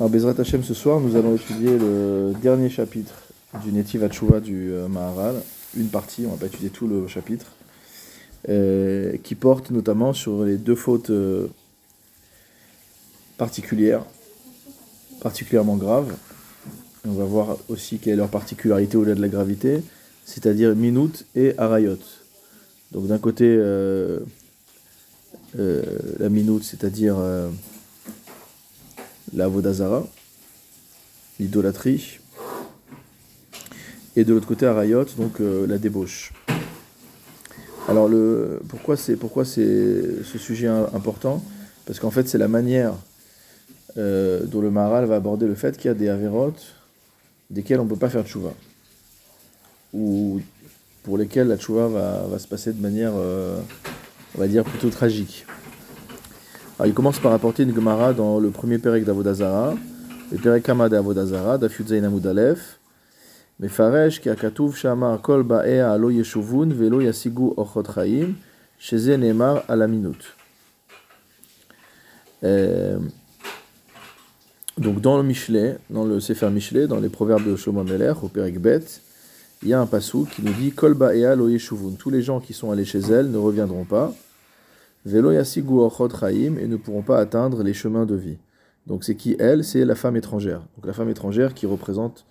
Alors, Bezrat Hashem, ce soir, nous allons étudier le dernier chapitre du Netiv Hatshuva du euh, Maharal, une partie, on va pas étudier tout le chapitre, euh, qui porte notamment sur les deux fautes euh, particulières, particulièrement graves. On va voir aussi quelle est leur particularité au-delà de la gravité, c'est-à-dire Minut et Arayot. Donc d'un côté, la Minut, c'est-à-dire la Vodazara, l'idolâtrie, et de l'autre côté Arayot, donc euh, la débauche. Alors le, pourquoi c'est pourquoi c'est ce sujet important? Parce qu'en fait c'est la manière euh, dont le Maharal va aborder le fait qu'il y a des avérotes desquels on ne peut pas faire de chouva. Ou pour lesquels la chouva va, va se passer de manière, euh, on va dire, plutôt tragique. Alors il commence par apporter une Gemara dans le premier Perek d'Avodazara, le Perek Kama d'Avodazara, Dafyud Zayin Amud Aleph, מפרש כי הכתוב שאמר כל באיה לא ישובון ולא ישיגו אורחות חיים, שזה נאמר על אמינות. Euh, donc dans le Michelet, dans le Sefer Michelet, dans les proverbes de Shlomo Meler, au Perek Bet, il y a un passou qui nous dit Kol ba'ea lo yeshuvun. Tous les gens qui sont allés chez elle ne reviendront pas. Et ne pourront pas atteindre les chemins de vie. Donc c'est qui elle? C'est la femme étrangère. Donc la femme étrangère qui représente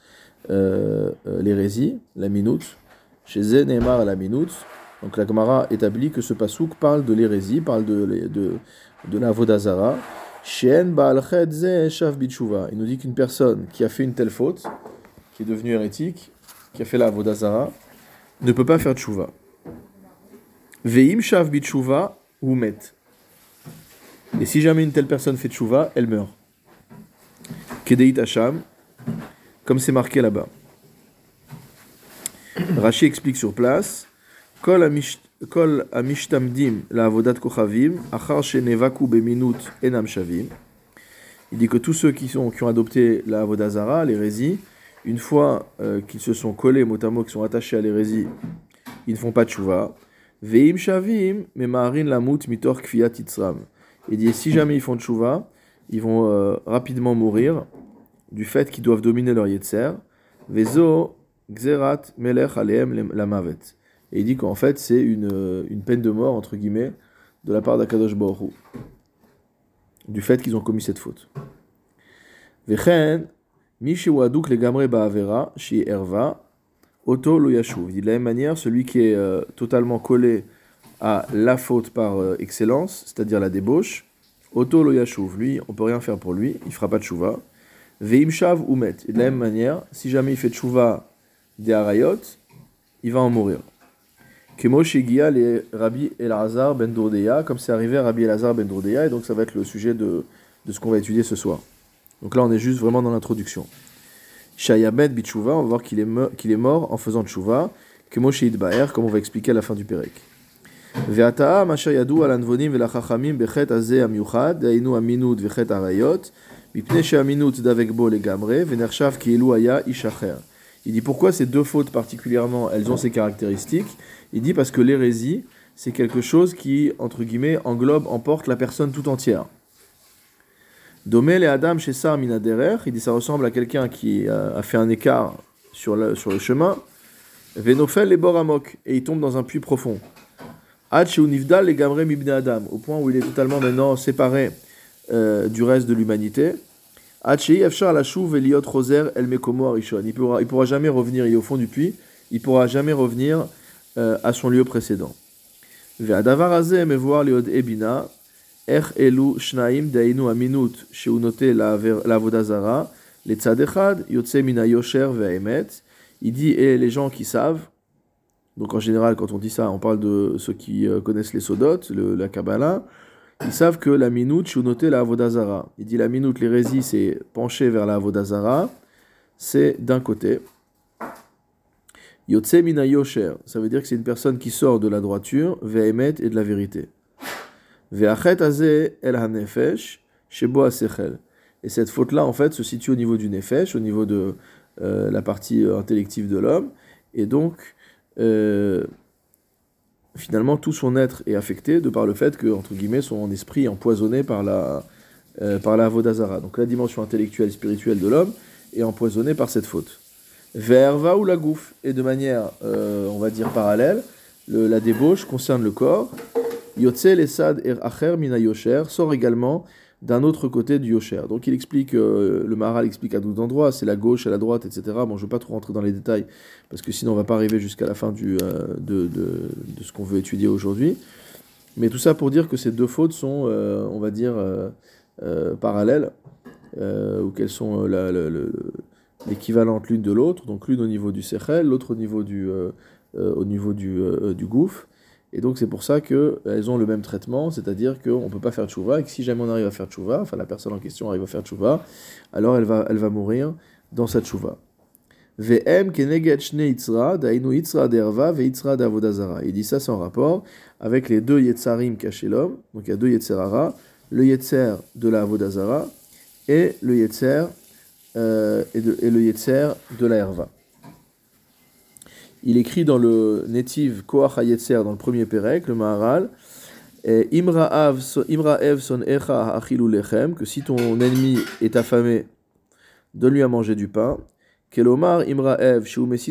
euh, euh, l'hérésie, la minute. Chez Zenemar la minute. Donc la Gemara établit que ce pasouk parle de l'hérésie, parle de, de, de la Vodazara. Il nous dit qu'une personne qui a fait une telle faute, qui est devenue hérétique, qui a fait la Vodazara, ne peut pas faire Tshuva. Veim Shav Bitshuva ou Met. Et si jamais une telle personne fait Tshuva, elle meurt. Kedeit Hasham, comme c'est marqué là-bas. Rashi explique sur place Kol amish- Kol amishtamdim la avodat kochavim, achar beminut enam shavim. Il dit que tous ceux qui, sont, qui ont adopté la avodazara, l'hérésie, une fois euh, qu'ils se sont collés mot à sont attachés à l'hérésie, ils ne font pas de chouva. Veim shavim, memarin lamut mitor itzram. Il dit si jamais ils font de chouva, ils vont euh, rapidement mourir du fait qu'ils doivent dominer leur yetzer. Vezo gzerat melech aleem lamavet. Et il dit qu'en fait, c'est une, euh, une peine de mort, entre guillemets, de la part d'Akadosh Baruch du fait qu'ils ont commis cette faute. Vechen, mi shewaduk legamre ba'avera, shi erva, oto lo de la même manière, celui qui est euh, totalement collé à la faute par euh, excellence, c'est-à-dire la débauche, oto lo yashuv. Lui, on peut rien faire pour lui, il fera pas de chouva. Veim shav de la même manière, si jamais il fait chouva des harayot, il va en mourir. Kemo Shegia les Rabbi Elazar ben Dourdeya, comme c'est arrivé à Rabbi Elazar ben Dourdeya, et donc ça va être le sujet de, de ce qu'on va étudier ce soir. Donc là, on est juste vraiment dans l'introduction. Shayamed Bitshuva, on va voir qu'il est, qu'il est mort en faisant Tshuva, Kemo Sheid Baer, comme on va expliquer à la fin du Pérek. Ve'ata'a masha yadu al anvonim ve'lachachamim bechet azeh amiuchad, da'inu aminut ve'chet arayot, mipne she'aminut davek bo legamre, ve'nershav ki'ilu aya ishacher. Il dit pourquoi ces deux fautes particulièrement, elles ont ces caractéristiques? Il dit parce que l'hérésie, c'est quelque chose qui, entre guillemets, englobe, emporte la personne tout entière. Domel et Adam chez Sar Minaderer, il dit ça ressemble à quelqu'un qui a, a fait un écart sur le, sur le chemin. Venofel et Boramok, et il tombe dans un puits profond. Chez Univdal et Gamre Mibne Adam, au point où il est totalement maintenant séparé euh, du reste de l'humanité. Hachi Efshar la chouve Eliot Roser El Mekomo Arishon. Il pourra, il pourra jamais revenir, il est au fond du puits, il pourra jamais revenir euh, à son lieu précédent. Ve'adavar hazeh mevoar liod ebina, ech elu shnaim dainu aminut sheunote la vodazara, le tzad echad yotse mina yosher. Il dit, et les gens qui savent, donc en général quand on dit ça, on parle de ceux qui euh, connaissent les sodotes, la Kabbalah, ils savent que la minute, shounoté la avodazara. Il dit la minute, l'hérésie, c'est pencher vers la avodazara, c'est d'un côté. Yotse mina yosher, ça veut dire que c'est une personne qui sort de la droiture, ve'emet et de la vérité. Et cette faute-là, en fait, se situe au niveau du nefesh, au niveau de euh, la partie euh, intellective de l'homme, et donc, euh, finalement, tout son être est affecté de par le fait que, entre guillemets, son esprit est empoisonné par la, par la Avodazara. Donc la dimension intellectuelle, spirituelle de l'homme est empoisonnée par cette faute. Verva ou la gouffe. Et de manière, on va dire, parallèle, la débauche concerne le corps. Yotzel Esad Er Acher Mina Yosher sort également d'un autre côté du Yosher. Donc il explique, euh, le Maharal explique à d'autres endroits, c'est la gauche, à la droite, etc. Bon, je ne veux pas trop rentrer dans les détails, parce que sinon on ne va pas arriver jusqu'à la fin euh, de, ce qu'on veut étudier aujourd'hui. Mais tout ça pour dire que ces deux fautes sont, euh, on va dire, parallèles, ou qu'elles sont l'équivalente l'une de l'autre, donc l'une au niveau du Sechel, l'autre au niveau du, au niveau du, du gouffre. Et donc c'est pour ça qu'elles ont le même traitement, c'est-à-dire qu'on ne peut pas faire tchouva, et que si jamais on arrive à faire tchouva, enfin la personne en question arrive à faire tchouva, alors elle va, elle va mourir dans sa tchouva. Dainu derva Il dit ça sans rapport avec les deux yetzarim cachés l'homme, donc il y a deux yetzerara, le yetzer de la avodazara et le yetzer euh, et, le de la herva il écrit dans le Netiv Koach HaYetzer, dans le premier Pérec, le Maharal, Imra Ev son Echa Achilu Lechem, que si ton ennemi est affamé, donne-lui à manger du pain. Kelomar Imra Ev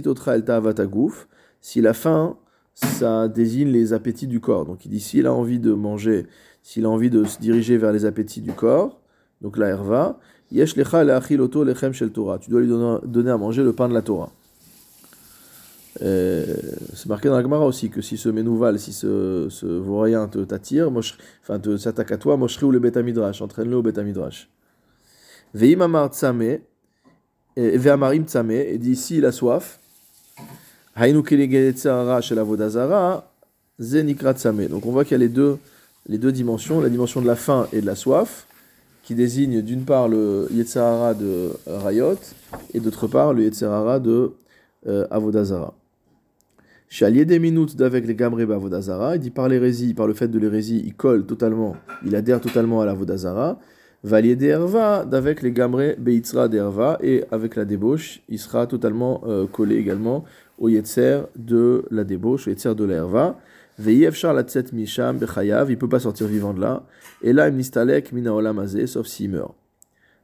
Otra El Ta'avatagouf, si la faim, ça désigne les appétits du corps. Donc il dit s'il a envie de manger, s'il a envie de se diriger vers les appétits du corps, donc la herva, Yesh Lecha Le'achiloto Lechem Shel Torah, tu dois lui donner à manger le pain de la Torah. Euh, c'est marqué dans la Gemara aussi que si ce Ménouval, si ce, ce vaurien t'attire, enfin s'attaque à toi, Moshri ou le Betamidrash, entraîne-le au Betamidrash. Veim amar tsame, ve'amarim tsame, et dit ici il a soif, hainu kelegetzara shel avodazara, zenikra tsame. Donc on voit qu'il y a les deux, les deux dimensions, la dimension de la faim et de la soif, qui désigne d'une part le Yetzirara de Rayot, et d'autre part le Yetzirara de euh, Avodazara. Chalier des minutes d'avec les gamré Vodazara, il dit par l'hérésie, par le fait de l'hérésie, il colle totalement, il adhère totalement à la Vodazara. Valier d'Erva d'avec les gamré Beitzra d'Erva, et avec la débauche, il sera totalement euh, collé également au Yetzer de la débauche, au Yetzer de l'Erva. Veyev Charlatzet Misham Bechayav, il peut pas sortir vivant de là. Et là, Imnistalek Mina Olamazé, sauf s'il meurt.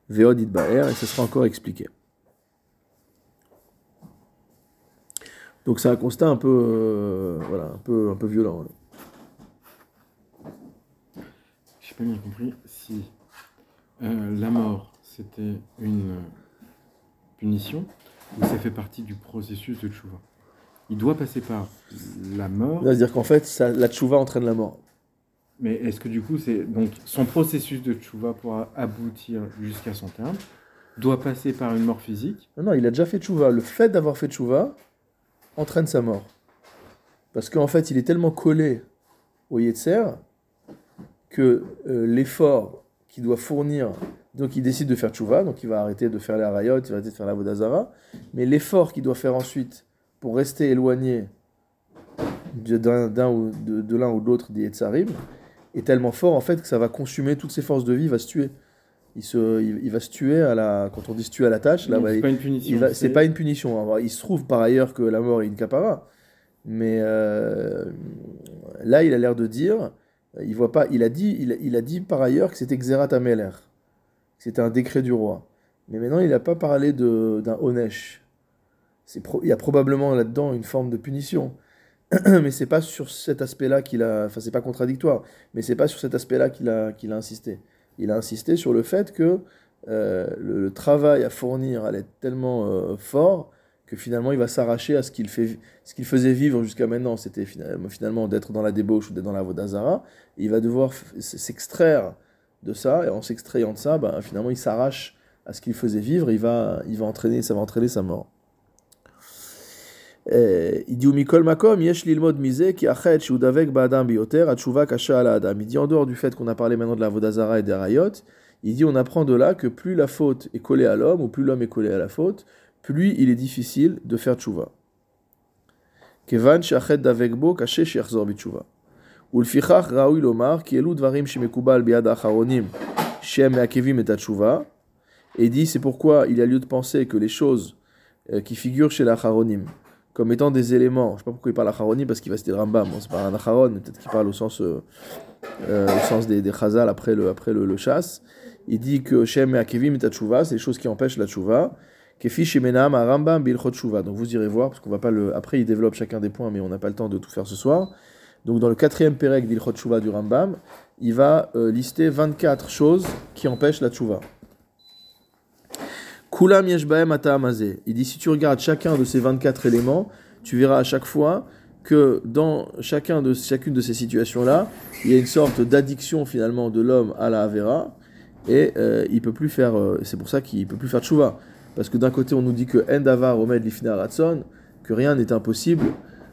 Veod Baer, et ce sera encore expliqué. Donc c'est un constat un peu, euh, voilà, un peu, un peu violent. Je n'ai pas bien compris si euh, la mort c'était une punition ou ça fait partie du processus de tchouva. Il doit passer par la mort. C'est-à-dire qu'en fait, ça, la tchouva entraîne la mort. Mais est-ce que du coup, c'est donc son processus de tchouva pour aboutir jusqu'à son terme doit passer par une mort physique? Non, non, il a déjà fait tchouva. Le fait d'avoir fait tchouva, entraîne sa mort. Parce qu'en fait, il est tellement collé au Yetzer que euh, l'effort qu'il doit fournir, donc il décide de faire tchouva, donc il va arrêter de faire les harayot, il va arrêter de faire la vodazara, mais l'effort qu'il doit faire ensuite pour rester éloigné de, l'un ou de l'autre des Yetzarim est tellement fort en fait que ça va consumer toutes ses forces de vie, va se tuer. Il, se, il, va se tuer à la. Quand on dit se tuer à la tâche, là, c'est pas une punition. C'est pas une punition. Il se trouve par ailleurs que la mort est une capara. Mais euh, là, il a l'air de dire, il voit pas. Il a dit, il, il a dit par ailleurs que c'était Xerat Ameler, c'était un décret du roi. Mais maintenant, il n'a pas parlé d'un Onesh. il y a probablement là-dedans une forme de punition. mais c'est pas sur cet aspect-là qu'il a. Enfin, c'est pas contradictoire. Mais c'est pas sur cet aspect-là qu'il a, qu'il a insisté il a insisté sur le fait que euh, le, travail à fournir allait être tellement euh, fort que finalement il va s'arracher à ce qu'il fait, ce qu'il faisait vivre jusqu'à maintenant, c'était finalement, d'être dans la débauche ou d'être dans la Vodazara. Il va devoir s'extraire de ça, et en s'extrayant de ça, ben, finalement il s'arrache à ce qu'il faisait vivre, il va, il va entraîner, ça va entraîner sa mort. Il dit Mikol Makom, Yesh Lilmod Mise, qui achet Shudavek Badam Bioter, Atshuva Kasha ala Adam. Il dit en dehors du fait qu'on a parlé maintenant de la Vodazara et des Rayot, il dit on apprend de là que plus la faute est collée à l'homme, ou plus l'homme est collé à la faute, plus il est difficile de faire Tshuva. Kevan Shachet Davekbo Kashe Sherzor Bitshuva. ולפיכך ראוי לומר כי אלו דברים שמקובל ביד האחרונים שהם מעכבים את התשובה. Et dit c'est pourquoi il y a lieu de penser que les choses euh, qui figurent chez l'Acharonim, comme étant des éléments. Je ne sais pas pourquoi il parle Acharoni, parce qu'il va citer le Rambam. Bon, c'est pas un Acharon, peut-être qu'il parle au sens, euh, euh, au sens des, des Chazal après le, après le, chasse. il dit que Shem et Akevim et Tchouva, c'est les choses qui empêchent la Tchouva. Kefi Shemenam Arambam Bilchot Tchouva. Donc vous irez voir, parce qu'on va pas le. Après, il développe chacun des points, mais on n'a pas le temps de tout faire ce soir. Donc dans le quatrième Perek d'Ilchot Tchouva du Rambam, il va euh, lister 24 choses qui empêchent la Tchouva. Kulam Yeshbaem Ata'amazé. Il dit si tu regardes chacun de ces 24 éléments, tu verras à chaque fois que dans chacun de, chacune de ces situations-là, il y a une sorte d'addiction finalement de l'homme à la Avera, et euh, il peut plus faire. euh, c'est pour ça qu'il peut plus faire tchouva. Parce que d'un côté, on nous dit que Endavar Omed Lifina Ratson, que rien n'est impossible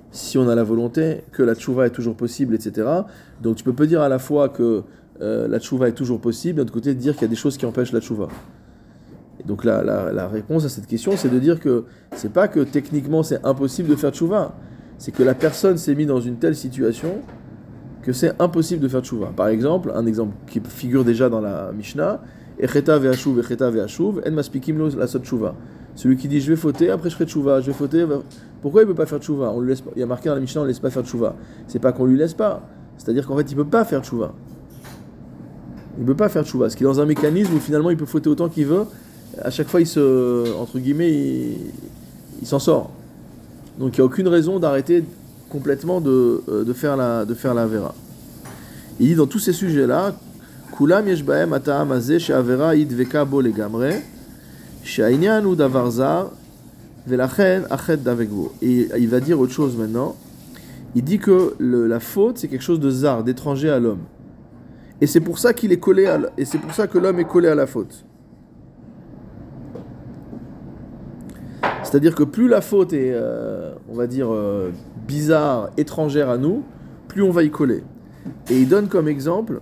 si on a la volonté, que la tchouva est toujours possible, etc. Donc tu peux pas dire à la fois que euh, la tchouva est toujours possible, d'un autre côté, dire qu'il y a des choses qui empêchent la tchouva. Et donc la, réponse à cette question, c'est de dire que c'est pas que techniquement c'est impossible de faire tchouva, c'est que la personne s'est mise dans une telle situation que c'est impossible de faire tchouva. Par exemple, un exemple qui figure déjà dans la Mishnah, Echeta ve'ashuv, Echeta ve'ashuv, en maspikim lo la sot tchouva. Celui qui dit je vais fauter, après je ferai tchouva, je vais fauter. Pourquoi il ne peut pas faire tchouva on lui laisse, Il y a marqué dans la Mishnah on ne laisse pas faire tchouva. C'est pas qu'on lui laisse pas, c'est-à-dire qu'en fait il ne peut pas faire tchouva. Il ne peut pas faire tchouva, parce qu'il est dans un mécanisme où finalement il peut fauter autant qu'il veut. À chaque fois il se, entre guillemets, il, il s'en sort. Donc il n'y a aucune raison d'arrêter complètement de, euh, de, faire la, de faire la Avera. Il dit dans tous ces sujets-là, Kulam yesh bahem ata'am hazeh she'avera yidveka bo legamre, she'ainyan hu davar zar, velachen achet davek bo. Et il va dire autre chose maintenant. Il dit que le- la faute, c'est quelque chose de zar, d'étranger à l'homme. Et c'est pour ça qu'il est collé à, et c'est pour ça que l'homme est collé à la faute. C'est-à-dire que plus la faute est, euh, on va dire, euh, bizarre, étrangère à nous, plus on va y coller. Et il donne comme exemple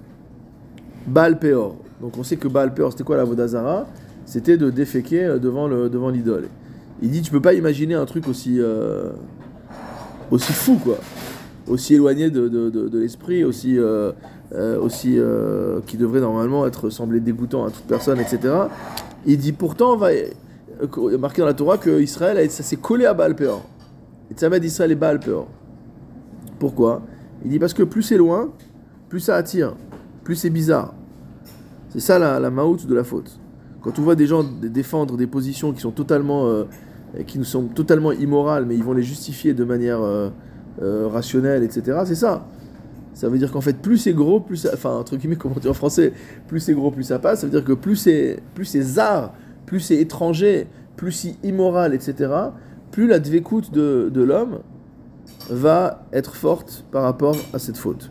Baal Peor. Donc on sait que Baal Peor, c'était quoi la Vodazara? C'était de déféquer euh, devant le devant l'idole. Il dit tu peux pas imaginer un truc aussi aussi fou quoi, aussi éloigné de, de, de- l'esprit, aussi aussi qui devrait normalement être dégoûtant à toute personne, etc. Il dit pourtant on va marqué dans la Torah que Israël a- ça s'est collé à Baal Peor. Et Tzamed d'Israël est Baal Peor. Pourquoi? Il dit parce que plus c'est loin, plus ça attire, plus c'est bizarre. C'est ça la, la maout de la faute. Quand on voit des gens défendre des positions qui sont totalement, euh, qui nous sont totalement immorales, mais ils vont les justifier de manière euh, euh, rationnelle, etc. C'est ça. Ça veut dire qu'en fait, plus c'est gros, plus ça, enfin entre guillemets, comment dire en français, plus c'est gros, plus ça passe. Ça veut dire que plus c'est, plus c'est zar, plus c'est étranger, plus c'est immoral, etc. Plus la dvécoute de, de l'homme va être forte par rapport à cette faute.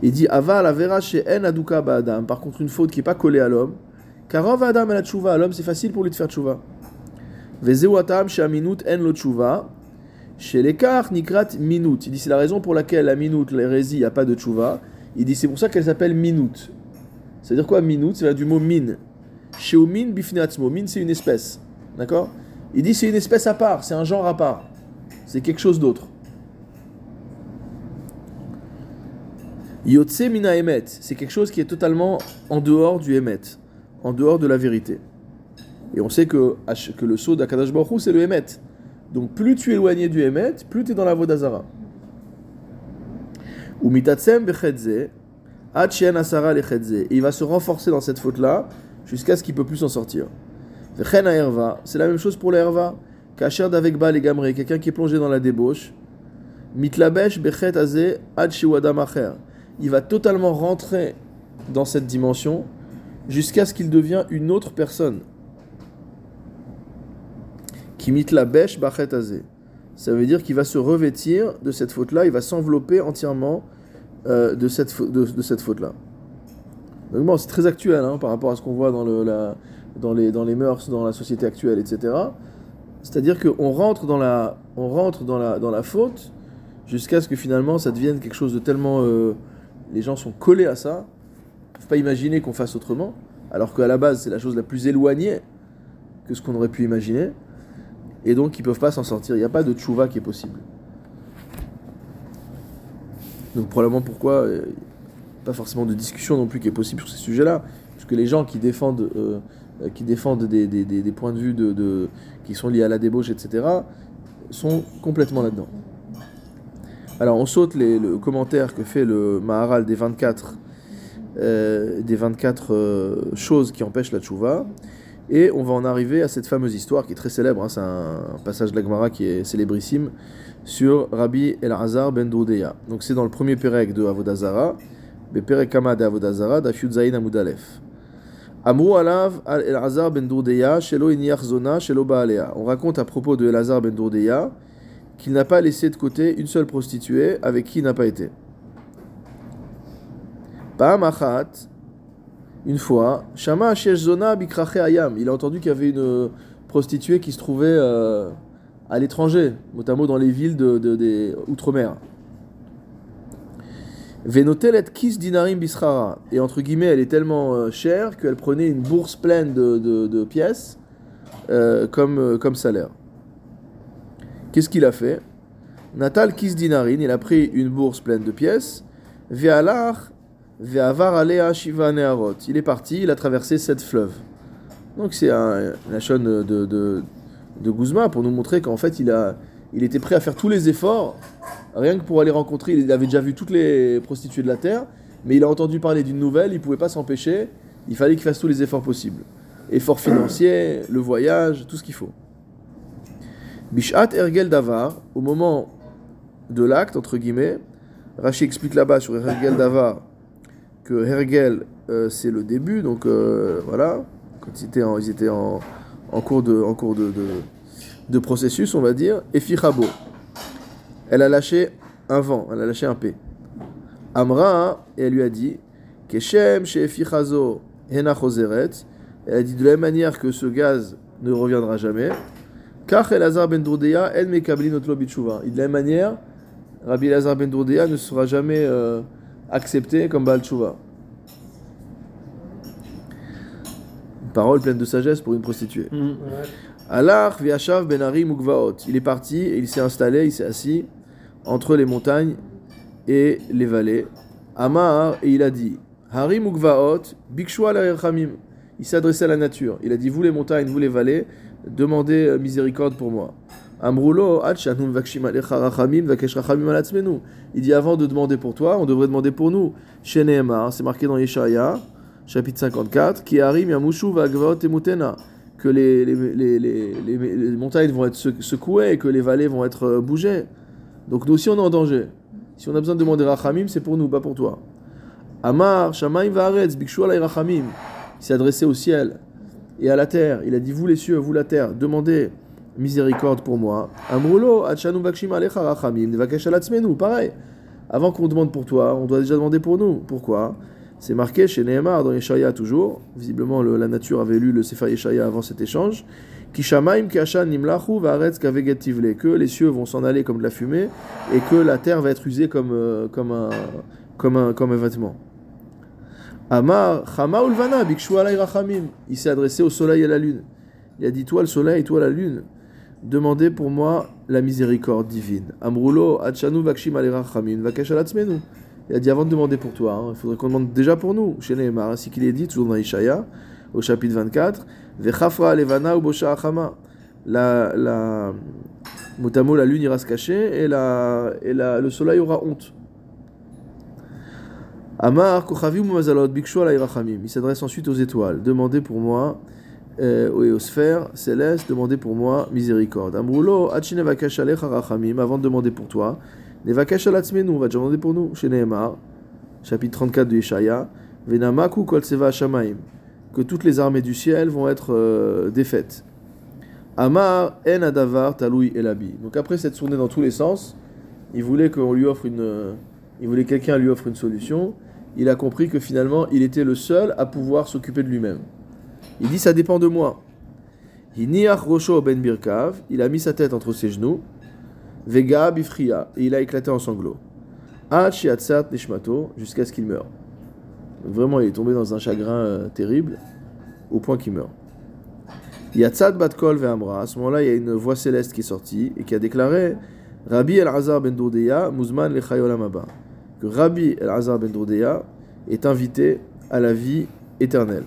Il dit Ava la chez en aduka. Par contre, une faute qui n'est pas collée à l'homme. Car Rav adam la tchouva. L'homme, c'est facile pour lui de faire tchouva. Chez aminut en lo tchouva. Chez l'écart minut. Il dit c'est la raison pour laquelle la minute, l'hérésie, il n'y a pas de tchouva. Il dit c'est pour ça qu'elle s'appelle minut. C'est-à-dire quoi minut C'est du mot min. Chez min bifnatzmo. Min, c'est une espèce. D'accord? Il dit c'est une espèce à part, c'est un genre à part. C'est quelque chose d'autre. Yotse mina emet, c'est quelque chose qui est totalement en dehors du emet, en dehors de la vérité. Et on sait que, que le saut d'Akadash c'est le emet. Donc plus tu es éloigné du emet, plus tu es dans la vodazara. Ou mitatsem bechedze, il va se renforcer dans cette faute-là, jusqu'à ce qu'il peut plus s'en sortir. C'est la même chose pour l'herva. Kacher et gamre, quelqu'un qui est plongé dans la débauche. Mitlabesh bechet il va totalement rentrer dans cette dimension jusqu'à ce qu'il devienne une autre personne. Kimit la bêche bachetazé. Ça veut dire qu'il va se revêtir de cette faute-là, il va s'envelopper entièrement euh, de cette, de, cette faute-là. Donc c'est très actuel hein, par rapport à ce qu'on voit dans, le, dans, les, dans les mœurs, dans la société actuelle, etc. C'est-à-dire qu'on rentre dans la, on rentre dans la, dans la faute jusqu'à ce que finalement ça devienne quelque chose de tellement... euh, les gens sont collés à ça, ne peuvent pas imaginer qu'on fasse autrement, alors qu'à la base c'est la chose la plus éloignée que ce qu'on aurait pu imaginer, et donc ils peuvent pas s'en sortir. Il n'y a pas de tchouva qui est possible. Donc probablement pourquoi euh, pas forcément de discussion non plus qui est possible sur ces sujets-là, parce que les gens qui défendent, euh, euh, qui défendent des, des- des- points de vue qui sont liés à la débauche, etc., sont complètement là-dedans. Alors on saute le commentaire que fait le Maharal des 24 euh, des 24 euh, choses qui empêchent la tchouva. Et on va en arriver à cette fameuse histoire qui est très célèbre, hein, c'est un, passage de la Gemara qui est célébrissime, sur Rabbi El-Hazar ben Doudeya. Donc c'est dans le premier Pérec de Avodazara, le Pérec Kama de Avodazara, d'Afiud Zayin Amudalef. Amrou alav El-Hazar ben Doudeya, Shelo Iniach Shelo Baalea. On raconte à propos de El-Hazar ben Doudeya qu'il n'a pas laissé de côté une seule prostituée avec qui il n'a pas été. Ba'amachat, une fois, Shama Zona Bikrache Ayam. Il a entendu qu'il y avait une prostituée qui se trouvait euh, à l'étranger, notamment dans les villes de, de, des Outre-mer. Venotelet Kis Dinarim Bisrara. Et entre guillemets, elle est tellement euh, chère qu'elle prenait une bourse pleine de, de pièces euh, comme, comme salaire. Qu'est-ce qu'il a fait? Natal Kis Dinarin, il a pris une bourse pleine de pièces. Ve'alar Ve'avar Alea Shiva Neharot. Il est parti, il a traversé sept fleuves. Donc c'est la chaîne de, de, Guzma pour nous montrer qu'en fait il, était prêt à faire tous les efforts, rien que pour aller rencontrer. Il avait déjà vu toutes les prostituées de la terre, mais il a entendu parler d'une nouvelle, il ne pouvait pas s'empêcher, il fallait qu'il fasse tous les efforts possibles. Efforts financiers, le voyage, tout ce qu'il faut. Bishat Ergel Davar, au moment de l'acte, entre guillemets, Rachi explique là-bas sur Ergel Davar que Hergel, euh, c'est le début, donc euh, voilà, quand ils étaient en, cours, de, processus, on va dire, et Fichabo. Elle a lâché un vent, elle a lâché un P. Amra, et elle lui a dit, Keshem chez Fichazo Hena elle a dit de la même manière que ce gaz ne reviendra jamais, Kach Elazar ben notre Et de la même manière, Rabbi Elazar ben Dourdeya ne sera jamais euh, accepté comme Baal Tshuva. Parole pleine de sagesse pour une prostituée. Mm. Alar viachav ben Harim Il est parti et il s'est installé, il s'est assis entre les montagnes et les vallées. Amar et il a dit Harim Ugvaot bikshua Il s'est adressé à la nature. Il a dit Vous les montagnes, vous les vallées, demandez euh, miséricorde pour moi. Il dit avant de demander pour toi, on devrait demander pour nous. Chez c'est marqué dans Yeshaya, chapitre 54, qui Emutena, que les, les, les, les, montagnes vont être secouées et que les vallées vont être euh, bougées. Donc nous aussi on est en danger. Si on a besoin de demander Rachamim, c'est pour nous, pas pour toi. Amar, Shamaim Vaaretz, Bikshu Rachamim. Il s'est adressé au ciel et à la terre. Il a dit Vous les cieux, vous la terre, demandez miséricorde pour moi. Amrulo, Achanu Bakshim Alecha Rachamim, Nevakesh Pareil. Avant qu'on demande pour toi, on doit déjà demander pour nous. Pourquoi? C'est marqué chez Nehemar dans Yeshaya toujours. Visiblement, le, la nature avait lu le Sefer Yeshaya avant cet échange. Kishamaim Kashan Nimlachu Varetz Kavegetivle. Que les cieux vont s'en aller comme de la fumée et que la terre va être usée comme, euh, comme, un, comme, un, comme un vêtement. Amar, Chama Ulvana, Bikshu Rachamim. Il s'est adressé au soleil et à la lune. Il a dit Toi le soleil, toi la lune, demandez pour moi la miséricorde divine. Amrulo, Achanu Vakshim Alatzmenu. Il a dit Avant de demander pour toi, hein, il faudrait qu'on demande déjà pour nous. Chez Nehemar, ainsi qu'il est dit, toujours dans Ishaya, au chapitre 24, Vechafra Levana ou Bosha Achama. La, la, motamo, la lune ira se cacher et, la, et la, le soleil aura honte. Amar Mazalot Il s'adresse ensuite aux étoiles. Demandez pour moi, aux sphères célestes, demandez pour moi miséricorde. Amrulo Rachamim. Avant de demander pour toi. On va demander pour nous. Chez chapitre 34 de Yeshaya. Venamaku Kol Shamaim. Que toutes les armées du ciel vont être euh, défaites. Amar En Adavar Taloui Elabi. Donc après cette tournée dans tous les sens, il voulait qu'on lui offre une. Il voulait quelqu'un lui offre une solution il a compris que finalement, il était le seul à pouvoir s'occuper de lui-même. Il dit Ça dépend de moi. ben birkav, il a mis sa tête entre ses genoux, vega bifria, et il a éclaté en sanglots. nishmato, jusqu'à ce qu'il meure. vraiment, il est tombé dans un chagrin euh, terrible, au point qu'il meurt. Yatzat batkol ve'amra, à ce moment-là, il y a une voix céleste qui est sortie et qui a déclaré Rabbi el-Azar ben Dodeya, Muzman lechayolamaba que Rabbi El-Azar ben Doudéa est invité à la vie éternelle.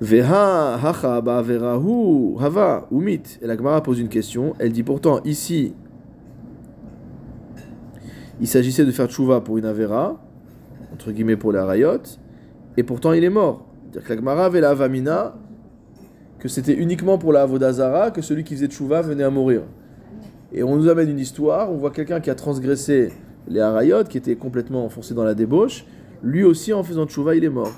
Veha hacha ba'averahu hava umit. Et la Gemara pose une question. Elle dit pourtant ici, il s'agissait de faire tchouva pour une avera, entre guillemets, pour les Arayot, et pourtant il est mort. C'est-à-dire que la Gemara avait la Avamina, que c'était uniquement pour la Avodazara que celui qui faisait Tchouva venait à mourir. Et on nous amène une histoire, on voit quelqu'un qui a transgressé les Arayot, qui était complètement enfoncé dans la débauche, lui aussi en faisant Tchouva, il est mort.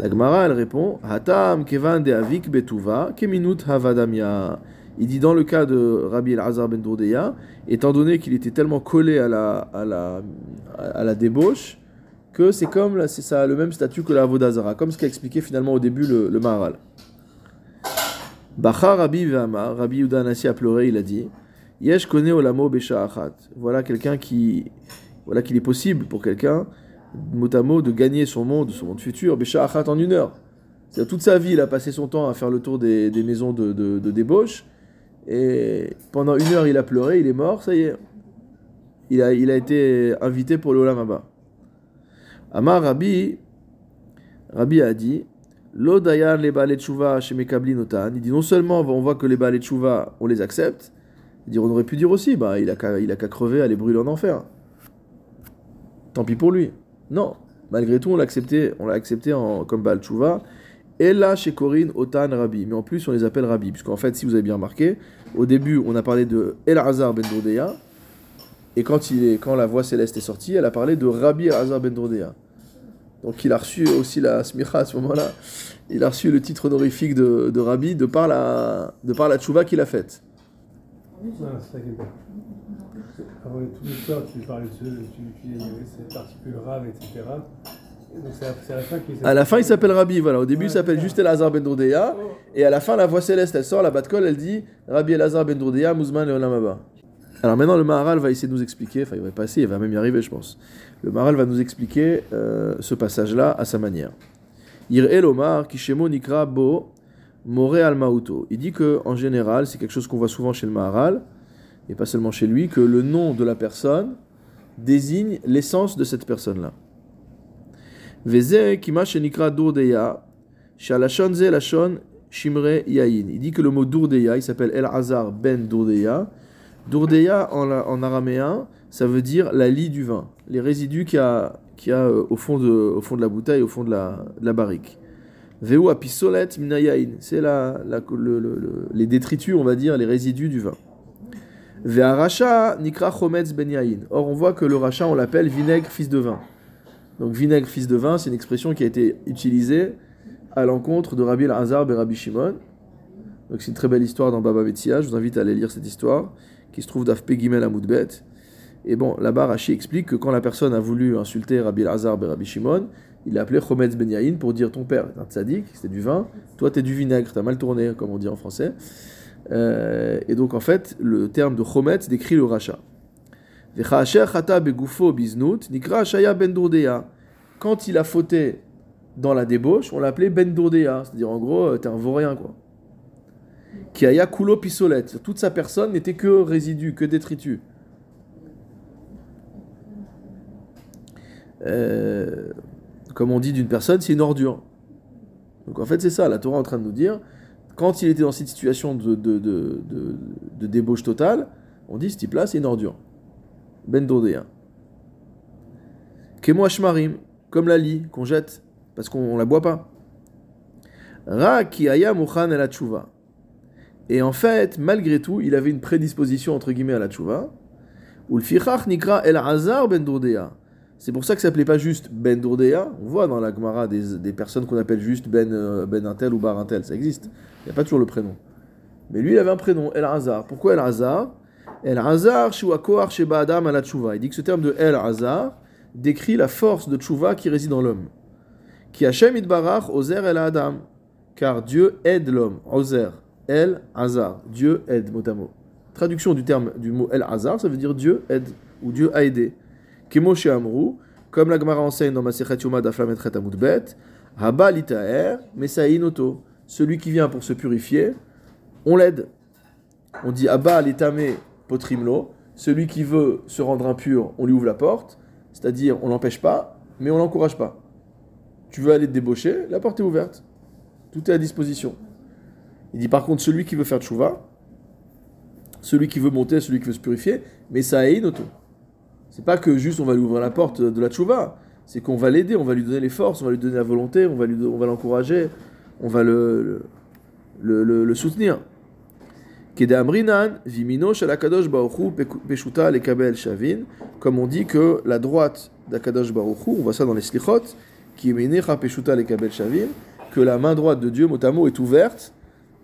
La Gemara, elle répond Hatam kevan de avik betuva keminut havadamia. Il dit dans le cas de Rabbi El-Azar ben Dourdeya, étant donné qu'il était tellement collé à la, à la, à la débauche, que c'est comme c'est ça le même statut que la Vodazara, comme ce qu'a expliqué finalement au début le, le Maharal. Rabbi Vama, Rabbi a pleuré, il a dit Yesh kone olamo achat. Voilà quelqu'un qui. Voilà qu'il est possible pour quelqu'un, mot à mot, de gagner son monde, son monde futur, achat en une heure. C'est-à-dire toute sa vie, il a passé son temps à faire le tour des, des maisons de, de, débauche et pendant une heure, il a pleuré, il est mort, ça y est. Il a, il a été invité pour le Olam. Amar Rabbi, Rabbi a dit Lo dayan le chez Mekablinotan. Il dit non seulement on voit que les balais on les accepte, il dit on aurait pu dire aussi bah, il a qu'à crever, aller brûler en enfer. Tant pis pour lui. Non, malgré tout, on l'a accepté, on l'a accepté en, comme Baal et là, chez Corinne, Otan Rabbi. Mais en plus, on les appelle Rabbi. Puisqu'en fait, si vous avez bien remarqué, au début, on a parlé de El Hazar ben Dodeya. Et quand, il est, quand la voix céleste est sortie, elle a parlé de Rabbi El Hazar ben Dodeya. Donc il a reçu aussi la smicha à ce moment-là. Il a reçu le titre honorifique de, de Rabbi de par la, de par la tchouva qu'il a faite. Tu de tu, tu, cette particule rave, etc. À la fin, il s'appelle Rabbi. Voilà. Au début, il s'appelle juste Elazar ben Dourdeya. Et à la fin, la voix céleste, elle sort, la batkol, elle dit Rabbi Elazar ben Dourdeya, Mouzman et Olamaba. Alors maintenant, le Maharal va essayer de nous expliquer, enfin, il va passer, il va même y arriver, je pense. Le Maharal va nous expliquer euh, ce passage-là à sa manière. Ir Elomar, Kishemo Nikra Bo, More al Mauto. Il dit que en général, c'est quelque chose qu'on voit souvent chez le Maharal, et pas seulement chez lui, que le nom de la personne désigne l'essence de cette personne-là. Il dit que le mot Dourdeya, il s'appelle El Hazar ben Dourdeya. Dourdeya en, en araméen, ça veut dire la lie du vin, les résidus qu'il y a, a euh, au, fond de, au fond de la bouteille, au fond de la, de la barrique. Veu apisolet c'est la, la les détritus, on va dire, les résidus du vin. Ve'aracha nikra chometz ben. Or, on voit que le rachat, on l'appelle vinaigre, fils de vin. Donc vinaigre, fils de vin, c'est une expression qui a été utilisée à l'encontre de Rabbi El-Hazar et Rabbi Shimon. Donc c'est une très belle histoire dans Baba Metzia, je vous invite à aller lire cette histoire, qui se trouve d'Afpe Gimel à. Et bon, là-bas, Rashi explique que quand la personne a voulu insulter Rabbi El-Hazar et Rabbi Shimon, il a appelé Chometz Ben pour dire ton père est un tzaddik, c'était du vin, toi t'es du vinaigre, t'as mal tourné, comme on dit en français. Euh, et donc en fait, le terme de Chometz décrit le rachat. Quand il a fauté dans la débauche, on l'appelait Ben Dourdea, c'est-à-dire en gros, t'es un vaurien quoi. Kulo Pisolette, toute sa personne n'était que résidu, que détritus. Euh, comme on dit d'une personne, c'est une ordure. Donc en fait, c'est ça, la Torah est en train de nous dire, quand il était dans cette situation de, débauche totale, on dit ce type-là, c'est une ordure. Ben Dordéa. Kemo comme la lit qu'on jette, parce qu'on la boit pas. Ra ki aya mukhan la tchouva. Et en fait, malgré tout, il avait une prédisposition entre guillemets à la tchouva. Ou le fichach nikra el hazar ben Dordéa. C'est pour ça que ça s'appelait pas juste Ben Dourdea. On voit dans la Gemara des, des personnes qu'on appelle juste Ben, euh, ben Intel ou Bar Intel. Ça existe. Il n'y a pas toujours le prénom. Mais lui, il avait un prénom, El Hazar. Pourquoi El Hazar? El Hazar Shuakoar Sheba Adam ala Il dit que ce terme de El Hazar décrit la force de Tchouva qui réside dans l'homme. Qui Hashem Idbarach Ozer El Adam. Car Dieu aide l'homme. Ozer. El Hazar. Dieu aide, mot à mot. Traduction du terme du mot El Hazar, ça veut dire Dieu aide ou Dieu a aidé. Kemoshe Amrou, comme la Gemara enseigne dans Masechet Yoma d'Aflametret Amudbet, Haba Litaer, Mesainoto. Celui qui vient pour se purifier, on l'aide. On dit Abba Litame potrimlo, celui qui veut se rendre impur, on lui ouvre la porte, c'est-à-dire on l'empêche pas, mais on l'encourage pas. Tu veux aller te débaucher, la porte est ouverte. Tout est à disposition. Il dit par contre celui qui veut faire tchouva, celui qui veut monter, celui qui veut se purifier, mais ça est auto. C'est pas que juste on va lui ouvrir la porte de la tchouva, c'est qu'on va l'aider, on va lui donner les forces, on va lui donner la volonté, on va l'encourager, on va le, le, soutenir. Comme on dit que la droite d'Akadosh baruchu, on voit ça dans les slichot, qui peshuta lekabel shavin, que la main droite de Dieu, motamo, est ouverte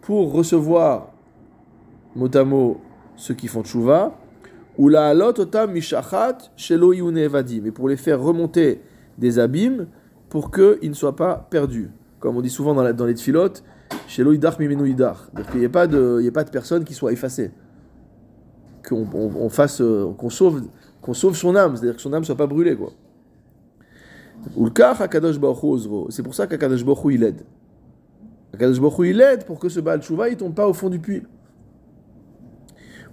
pour recevoir motamo ceux qui font tchouva, ou la mishachat shelo evadim, mais pour les faire remonter des abîmes pour qu'ils ne soient pas perdus. Comme on dit souvent dans, la, dans les tfilotes, shelo idach mimenu idach, qu'il n'y ait pas de, personne qui soit effacée, qu'on on, on fasse, euh, qu'on sauve, son âme, c'est-à-dire que son âme ne soit pas brûlée quoi. C'est pour ça qu'Akadosh Baruch il aide. Akadosh Baruch il aide pour que ce Baal Tshuva il tombe pas au fond du puits.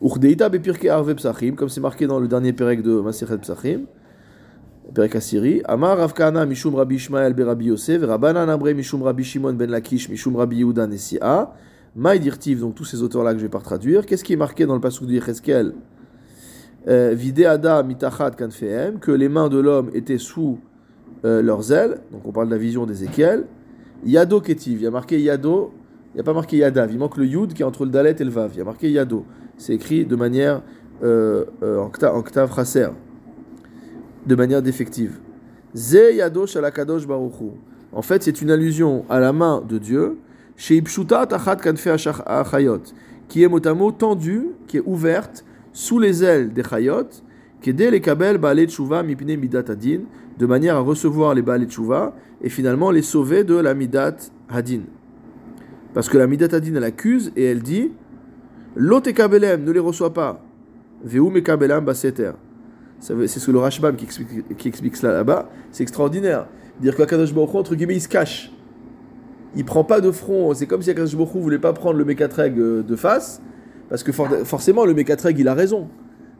Uchdeita bepirke arve psachim, comme c'est marqué dans le dernier perek de Masechet Psachim, Kahana mishum Rabbi Ishmael be Rabbi Yosef, Rabbanan Abre mishum Rabbi Shimon ben Lakish mishum Rabbi Yehuda Nesia. Maïdirtiv, donc tous ces auteurs-là que je vais pas traduire? Qu'est-ce qui est marqué dans le passage de Yecheskel Videada mitachat kanfehem, que les mains de l'homme étaient sous euh, leurs ailes, donc on parle de la vision d'Ézéchiel. Yado Ketiv, il marqué Yado, n'y a pas marqué Yadav, il manque le Yud qui est entre le Dalet et le Vav, il y a marqué Yado. C'est écrit de manière euh, euh, en octave raser, de manière défective. Ze Yado Shalakadosh Baruchu. En fait, c'est une allusion à la main de Dieu, Tachat Kanfe qui est mot à mot tendue, qui est ouverte sous les ailes des Chayot, Kede les Kabel Baalet Tshuva Mipne Midat Adin, de manière à recevoir les Baalet Tshuva et finalement les sauver de la Midat Hadin. Parce que la Midat Hadin elle accuse et elle dit L'ote Kabelem ne les reçoit pas. Veu Mekabelem Baseter. C'est ce que le Rashbam qui explique, qui cela là-bas. C'est extraordinaire. Dire qu'Akadosh Baruch entre guillemets, il se cache. Il prend pas de front. C'est comme si Akadosh Baruch Hu voulait pas prendre le Mekatreg de face. Parce que for forcément, le Mekatreg, il a raison.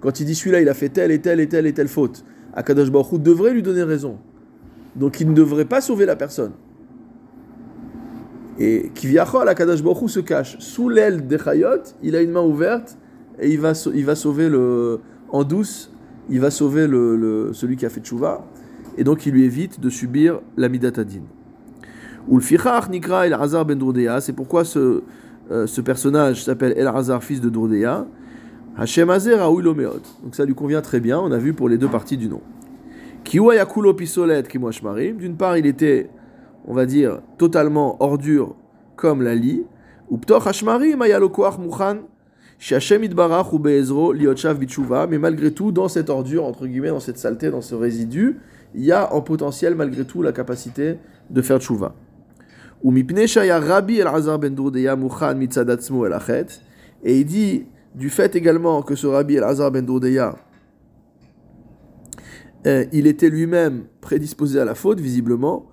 Quand il dit celui-là, il a fait telle et telle et telle et telle faute. Akadosh Baruch devrait lui donner raison. Donc il ne devrait pas sauver la personne. Et Kiviachol, Akadosh Baruch se cache. Sous l'aile des Chayot, il a une main ouverte et il va, il va sauver le. En douce, il va sauver celui qui a fait tchouva. Et donc il lui évite de subir la midatadine. Ou le Fichach Nikra El Hazar ben Dourdea, c'est pourquoi ce, euh, ce personnage s'appelle El Hazar, fils de Dourdea. Hashem Azer Lomeot. Donc ça lui convient très bien, on a vu pour les deux parties du nom. Kiwa Yakulo Pisolet Kimwashmarim. D'une part, il était, on va dire, totalement ordure comme la lie. Ou Ptoch Hashmarim Ayalokoach Mukhan. Mais malgré tout, dans cette ordure, entre guillemets, dans cette saleté, dans ce résidu, il y a en potentiel, malgré tout, la capacité de faire tchouva. Shaya Ben. Et il dit du fait également que ce Rabbi El-Hazar ben Dourdeya, euh, il était lui-même prédisposé à la faute, visiblement.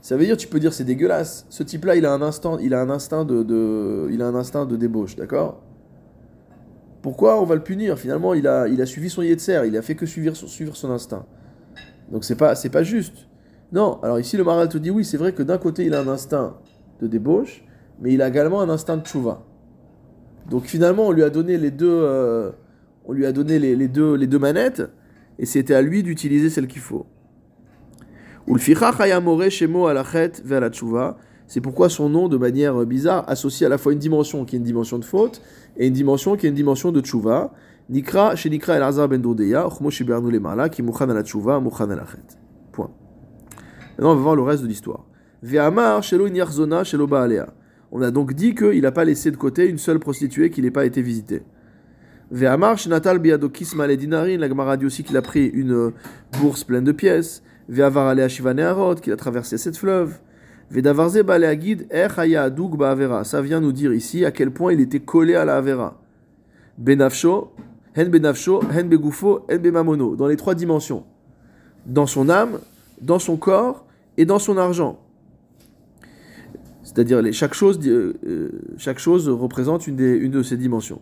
Ça veut dire, tu peux dire, c'est dégueulasse. Ce type-là, il a un instant, il a un instinct de, de il a un instinct de débauche, d'accord? Pourquoi on va le punir? Finalement, il a, il a suivi son yetzer, il a fait que suivre, suivre son instinct. Donc c'est pas, c'est pas juste. Non. Alors ici, le Maral te dit oui, c'est vrai que d'un côté, il a un instinct de débauche, mais il a également un instinct de tchouva. Donc finalement, on lui a donné les deux, euh, on lui a donné les, les, deux, les deux manettes, et c'était à lui d'utiliser celle qu'il faut. C'est pourquoi son nom, de manière bizarre, associe à la fois une dimension qui est une dimension de faute et une dimension qui est une dimension de tchouva. Nikra, chez Nikra el Azar ben Dodeya, le Mala, qui mouchan al tchouva, mouchan al Point. Maintenant, on va voir le reste de l'histoire. Ve'amar shelo inyarzona shelo baalea. On a donc dit qu'il n'a pas laissé de côté une seule prostituée qui n'ait pas été visitée. Ve'amar shenatal biado kisma le dinarin. La Gemara aussi qu'il a pris une bourse pleine de pièces. Ve'avar alea shivane harot, qu'il a traversé sept fleuves. Ve'davarze adug ba'avera. Ça vient nous dire ici à quel point il était collé à la avera. Benafsho, hen benafsho, hen begufo, hen bemamono. Dans les trois dimensions. Dans son âme, dans son corps et dans son argent. C'est-à-dire chaque chose, euh, chaque chose représente une, des, une de ces dimensions.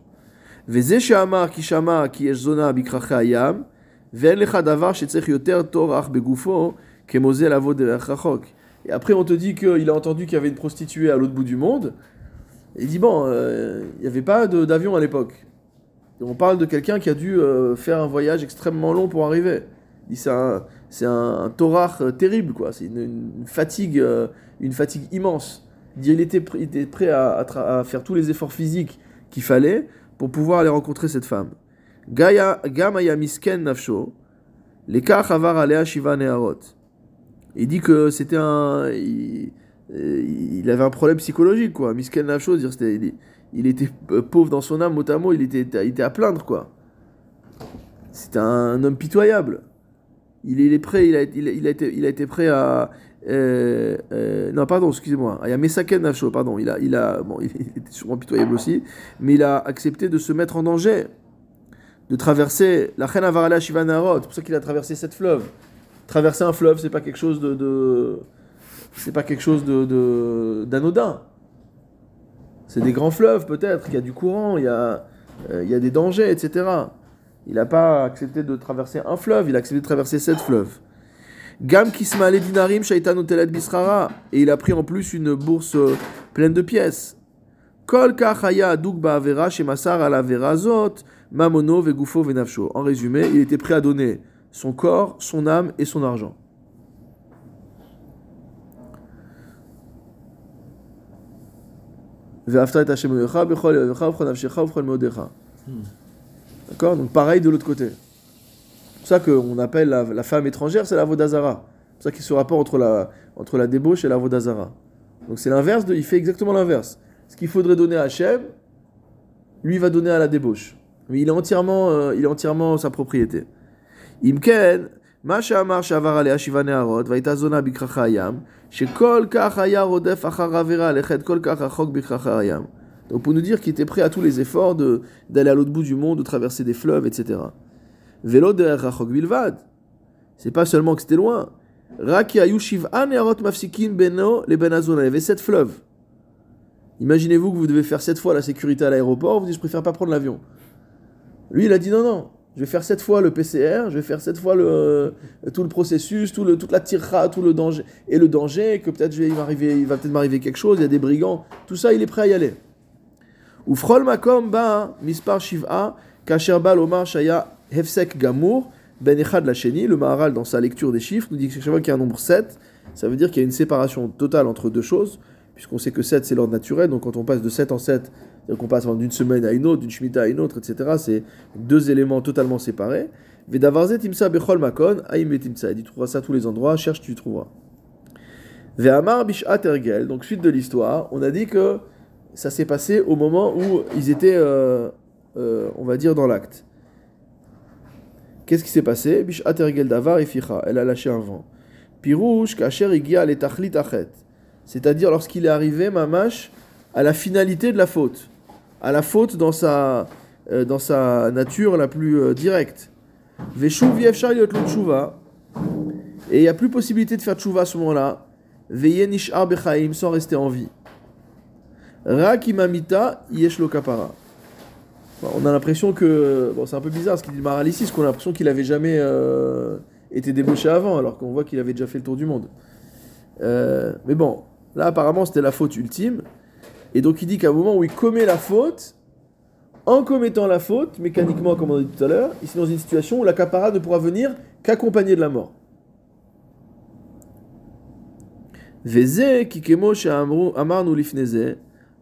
Et après on te dit qu'il a entendu qu'il y avait une prostituée à l'autre bout du monde. il dit bon, euh, il n'y avait pas d'avion à l'époque. On parle de quelqu'un qui a dû euh, faire un voyage extrêmement long pour arriver. C'est un, un, un torach euh, terrible, quoi. C'est une, fatigue, une fatigue immense. Il était, il était prêt à faire tous les efforts physiques qu'il fallait pour pouvoir aller rencontrer cette femme. Il dit que c'était un, il, il avait un problème psychologique, quoi. Misken nafsho, dire il, il était pauvre dans son âme, mot à mot, il était, il était à plaindre, quoi. C'était un homme pitoyable. Il, il est prêt, il a, il, a- été, il a été prêt à. euh, euh, non, pardon, excusez-moi. Il y a Mesaken Nafsho, pardon. Il a, il a, bon, il était sûrement pitoyable aussi, mais il a accepté de se mettre en danger, de traverser la Chen Avarala Shivanarot. C'est pour ça qu'il a traversé cette fleuve. Traverser un fleuve, c'est pas quelque chose de, c'est pas quelque chose de, d'anodin. C'est des grands fleuves peut-être, il y a du courant, il y a, euh, il y a des dangers, etc. Il n'a pas accepté de traverser un fleuve, il a accepté de traverser sept fleuves. Gam Kismale Dinarim Shaitan Bisrara. Et il a pris en plus une bourse euh, pleine de pièces. En résumé, il était prêt à donner son corps, son âme et son argent. Meodecha. D'accord? Donc pareil de l'autre côté. C'est pour ça qu'on appelle la, la femme étrangère, c'est la Vodazara. C'est pour ça qu'il se rapport entre la, entre la débauche et la Vodazara. Donc c'est l'inverse, de, il fait exactement l'inverse ce qu'il faudrait donner à Hachem, lui va donner à la débauche. Mais il est entièrement, euh, il est entièrement sa propriété. Imken, donc pour nous dire qu'il était prêt à tous les efforts d'aller à l'autre bout du monde, de traverser des fleuves, etc. Vélo de Rachok Bilvad. C'est pas seulement que c'était loin. Raki Ayushiv Anerot Mafsikim Beno les Il y avait sept fleuves. Imaginez-vous que vous devez faire sept fois la sécurité à l'aéroport, vous dites je préfère pas prendre l'avion. Lui, il a dit non, non, je vais faire sept fois le PCR, je vais faire sept fois le, euh, tout le processus, tout le, toute la tirra, tout le danger, et le danger, que peut-être il va, peut-être m'arriver quelque chose, il y a des brigands, tout ça, il est prêt à y aller. Ou frol makom ba mispar shiv'a, kasher ba lomar shaya hefsek gamour, ben echad la chéni, le Maharal dans sa lecture des chiffres nous dit que chaque fois qu'il y a un nombre 7, ça veut dire qu'il y a une séparation totale entre deux choses, puisqu'on sait que 7 c'est l'ordre naturel, donc quand on passe de 7 en 7, c'est-à-dire qu'on passe d'une semaine à une autre, d'une Shemitah à une autre, etc., c'est deux éléments totalement séparés. Vedavarzet imsa bechol makon, aim betimsa. Il trouveras ça tous les endroits, cherche, tu trouveras. Ve'amar bishat ergel, donc suite de l'histoire, on a dit que ça s'est passé au moment où ils étaient, euh, euh, on va dire, dans l'acte. Qu'est-ce qui s'est passé? Bishat ergel davar et elle a lâché un vent. Pirouche, kacher igia le tachlit achet. C'est-à-dire lorsqu'il est arrivé, mamash, à la finalité de la faute. À la faute dans sa, euh, dans sa nature la plus euh, directe. Veshuv yefshar tshuva. Et il n'y a plus possibilité de faire tshuva à ce moment-là. Veye nishar bechaim, sans rester en vie. Rak imamita yesh lo kapara. On a l'impression que. Bon, c'est un peu bizarre ce qu'il dit le Maharal ici, parce qu'on a l'impression qu'il avait jamais euh, été débauché avant, alors qu'on voit qu'il avait déjà fait le tour du monde. Mais bon, là apparemment c'était la faute ultime. Et donc il dit qu'à un moment où il commet la faute, en commettant la faute, mécaniquement comme on a dit tout à l'heure, il est dans une situation où la capara ne pourra venir qu'accompagné de la mort.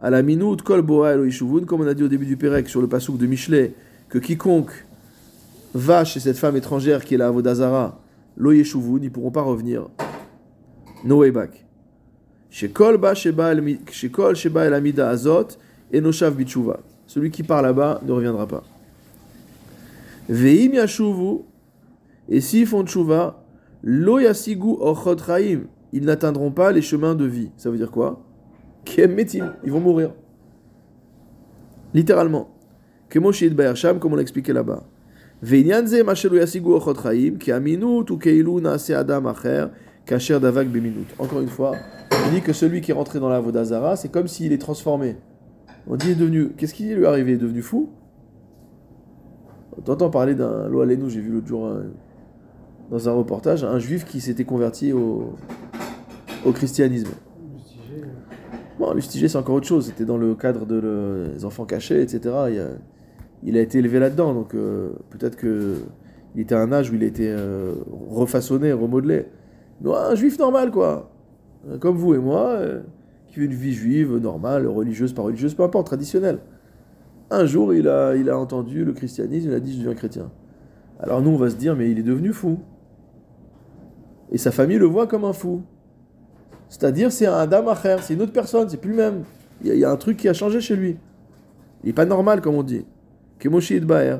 À la minute kol boa comme on a dit au début du Pérec sur le pasouk de Michelet, que quiconque va chez cette femme étrangère qui est la Avodazara, lo yeshuvun, ils ne pourront pas revenir. No way back. Celui qui part là-bas ne reviendra pas. Veim yashuvu, et s'ils font tshuva, lo yasigu ils n'atteindront pas les chemins de vie. Ça veut dire quoi? Kem metim, ils vont mourir. Littéralement. Kemo sheid bayasham, comme on l'a expliqué là-bas. Ve'inyan ze ma shelo yasigu ochot ki aminut ou keilu naase adam acher, kasher davak beminut. Encore une fois, on dit que celui qui est rentré dans la Vodazara, c'est comme s'il est transformé. On dit devenu. Qu'est-ce qui lui est arrivé? Il est devenu fou? T'entends parler d'un Loalenu, j'ai vu l'autre jour dans un reportage, un juif qui s'était converti au, au christianisme. Justigé, euh, Bon, l'ustigé, c'est encore autre chose. C'était dans le cadre de enfants cachés, etc. Il y a, il a été élevé là-dedans, donc euh, peut-être que il était à un âge où il a été euh, refaçonné, remodelé. Non, un juif normal, quoi. Euh, Comme vous et moi, euh, qui vit une vie juive normale, religieuse, pas religieuse, peu importe, traditionnelle. Un jour, il a, il a entendu le christianisme, il a dit Je deviens chrétien. Alors nous, on va se dire Mais il est devenu fou. Et sa famille le voit comme un fou. C'est-à-dire, c'est un Adam Acher, c'est une autre personne, c'est plus le même. Il y, a, un truc qui a changé chez lui. Il n'est pas normal, comme on dit. Kemoshi Baer.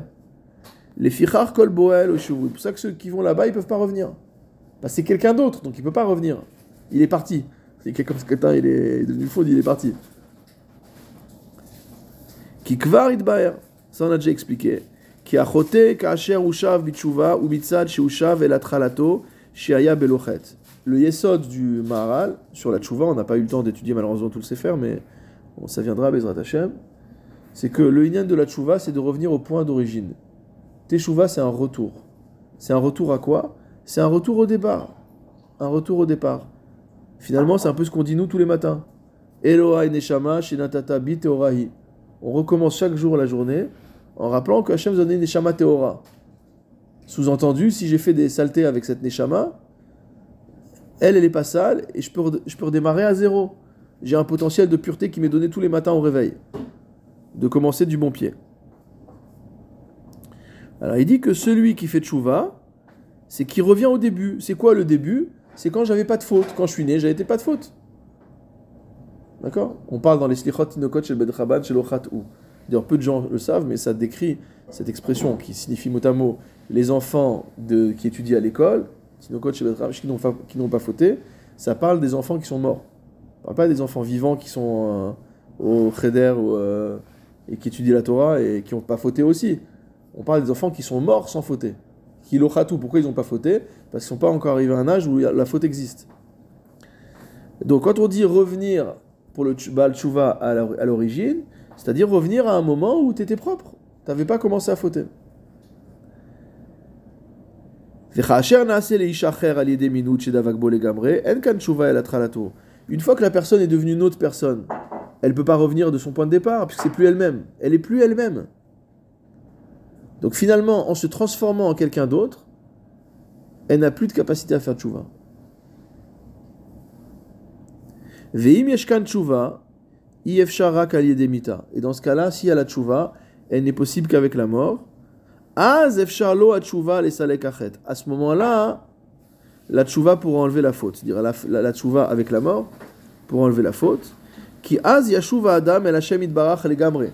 Les fichar kol boel au C'est pour ça que ceux qui vont là-bas, ils peuvent pas revenir. Que c'est quelqu'un d'autre, donc il peut pas revenir. Il est parti. C'est comme quelqu'un, il est devenu fou, il est parti. Qui itbaer. Ça, on a déjà expliqué. Qui achote kacher ushav bitshuva ou bitzad el atralato shiaya belochet. Le yesod du Maharal, sur la tchouva, on n'a pas eu le temps d'étudier malheureusement tout le sefer, mais ça viendra, Bezrat Hashem. C'est que le inyan de la tchouva, c'est de revenir au point d'origine. Teshuva, c'est un retour. C'est un retour à quoi? C'est un retour au départ. Un retour au départ. Finalement, c'est un peu ce qu'on dit nous tous les matins. Elohai neshama shenatata bi teorahi. On recommence chaque jour la journée en rappelant que Hachem nous a donné neshama teora. Sous-entendu, si j'ai fait des saletés avec cette neshama, elle, elle est pas sale et je peux, je peux redémarrer à zéro. J'ai un potentiel de pureté qui m'est donné tous les matins au réveil. De commencer du bon pied. Alors il dit que celui qui fait tchouva, c'est qui revient au début. C'est quoi le début? C'est quand j'avais pas de faute. Quand je suis né, j'avais pas de faute. D'accord? On parle dans les slichot tinokot chez Bedraban, chez ou. D'ailleurs, peu de gens le savent, mais ça décrit cette expression qui signifie mot à mot les enfants de, qui étudient à l'école, tinokot chez qui n'ont pas fauté. Ça parle des enfants qui sont morts. On parle pas des enfants vivants qui sont euh, au cheder ou, euh, et qui étudient la Torah et qui n'ont pas fauté aussi. On parle des enfants qui sont morts sans fauter. Hilochatou, pourquoi ils n'ont pas fauté? Parce qu'ils ne sont pas encore arrivés à un âge où la faute existe. Donc quand on dit revenir pour le Baal à l'origine, c'est-à-dire revenir à un moment où tu étais propre, tu n'avais pas commencé à fauter. Une fois que la personne est devenue une autre personne, elle ne peut pas revenir de son point de départ, puisque c'est plus elle-même. Elle est plus elle-même. Donc finalement, en se transformant en quelqu'un d'autre, elle n'a plus de capacité à faire tchouva. Ve'im yeshkan tchouva, ifshar rak al yedei mita. Et dans ce cas-là, si elle a tchouva, elle n'est possible qu'avec la mort. Az efshar lo tchouva les salek achet. À ce moment-là, la tchouva pour enlever la faute. C'est-à-dire la, la, tchouva avec la mort pour enlever la faute. Qui az yashuva adam el Hashem itbarach legamre.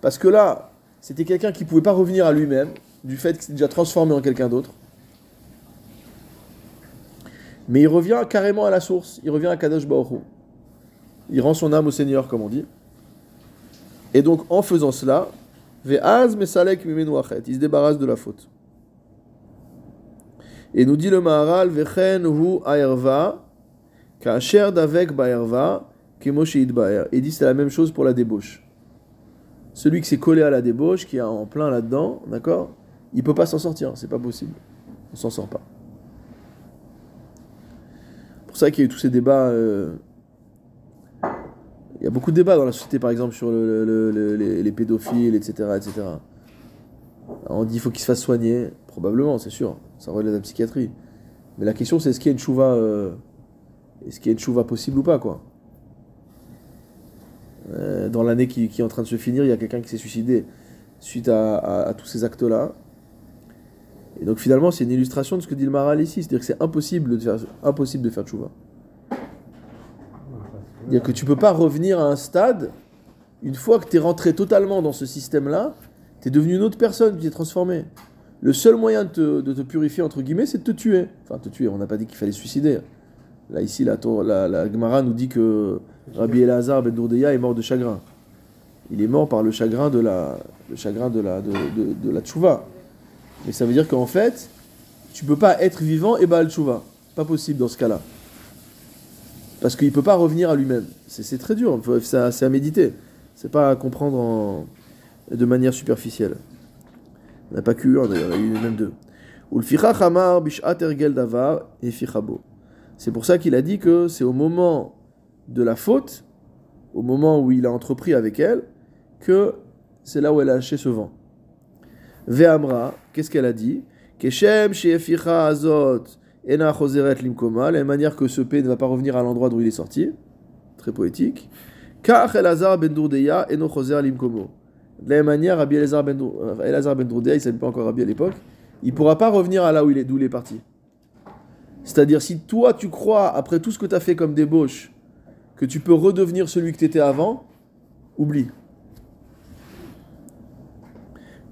Parce que là, c'était quelqu'un qui pouvait pas revenir à lui-même, du fait qu'il s'est déjà transformé en quelqu'un d'autre. Mais il revient carrément à la source, il revient à Kadosh Hu. Il rend son âme au Seigneur, comme on dit. Et donc, en faisant cela, il se débarrasse de la faute. Et nous dit le Maharal, Vechen hu aerva, ka'asher davek ba'erva, she'idba'er. Et dit c'est la même chose pour la débauche. Celui qui s'est collé à la débauche, qui est en plein là-dedans, d'accord Il peut pas s'en sortir, c'est pas possible. On s'en sort pas. pour ça qu'il y a eu tous ces débats. euh, Il y a beaucoup de débats dans la société, par exemple, sur le- le- le- les, les pédophiles, etc. etc. On dit qu'il faut qu'ils se fassent soigner. Probablement, c'est sûr. Ça relève de la psychiatrie. Mais la question, c'est est-ce qu'il y a une chouva, euh, est-ce qu'il y a une chouva possible ou pas, quoi? Euh, Dans l'année qui, est en train de se finir, il y a quelqu'un qui s'est suicidé suite à, tous ces actes-là. Et donc finalement, c'est une illustration de ce que dit le Maral ici, c'est-à-dire que c'est impossible de faire, impossible de faire chouva. C'est-à-dire que tu peux pas revenir à un stade, une fois que tu es rentré totalement dans ce système-là, tu es devenu une autre personne, tu t'es transformé. Le seul moyen de te, purifier, entre guillemets, c'est de te tuer. Enfin, te tuer, on n'a pas dit qu'il fallait se suicider. Là, ici, la, la, la Gemara nous dit que Rabbi Elazar ben Dourdeya est mort de chagrin. Il est mort par le chagrin de la, le chagrin de la, de, de, la tchouva. Mais ça veut dire qu'en fait, tu peux pas être vivant et baal tchouva. Pas possible dans ce cas-là. Parce qu'il peut pas revenir à lui-même. C'est très dur, c'est à méditer. C'est pas à comprendre en- de manière superficielle. On n'a pas il y a eu même deux. C'est pour ça qu'il a dit que c'est au moment de la faute, au moment où il a entrepris avec elle, que c'est là où elle a lâché ce vent. Ve'amra, qu'est-ce qu'elle a dit? Keshem she'eficha azot ena choseret limkoma, la manière que ce P ne va pas revenir à l'endroit d'où il est sorti. Très poétique. Kach elazar ben Dourdeya eno limkomo. De la même manière, Rabbi Elazar ben, euh, Elazar ben il ne s'appelle pas encore Rabbi à l'époque, il ne pourra pas revenir à là où il est, d'où il est parti. C'est-à-dire, si toi tu crois, après tout ce que tu as fait comme débauche, que tu peux redevenir celui que tu étais avant, oublie.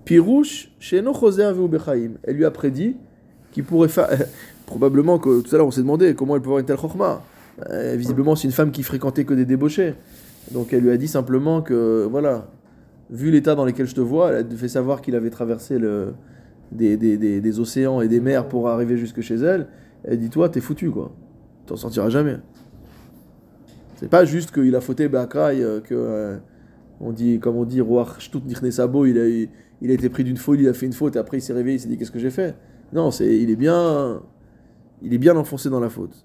Pirouche, chez Choser Bechaim, elle lui a prédit qu'il pourrait faire. Probablement que tout à l'heure on s'est demandé comment elle peut avoir une telle chorma. Euh, visiblement, c'est une femme qui fréquentait que des débauchés. Donc elle lui a dit simplement que, voilà, vu l'état dans lequel je te vois, elle a fait savoir qu'il avait traversé des, des océans et des mers pour arriver jusque chez elle. Elle dit Toi, t'es foutu, quoi. T'en sortiras jamais. C'est pas juste qu'il a fauté Bakrai, euh, que, euh, dit, comme on dit, Roach Shtut Sabo, il a, il, a été pris d'une folie, il a fait une faute, et après il s'est réveillé, il s'est dit Qu'est-ce que j'ai fait? Non, c'est, il est bien. Il est bien enfoncé dans la faute.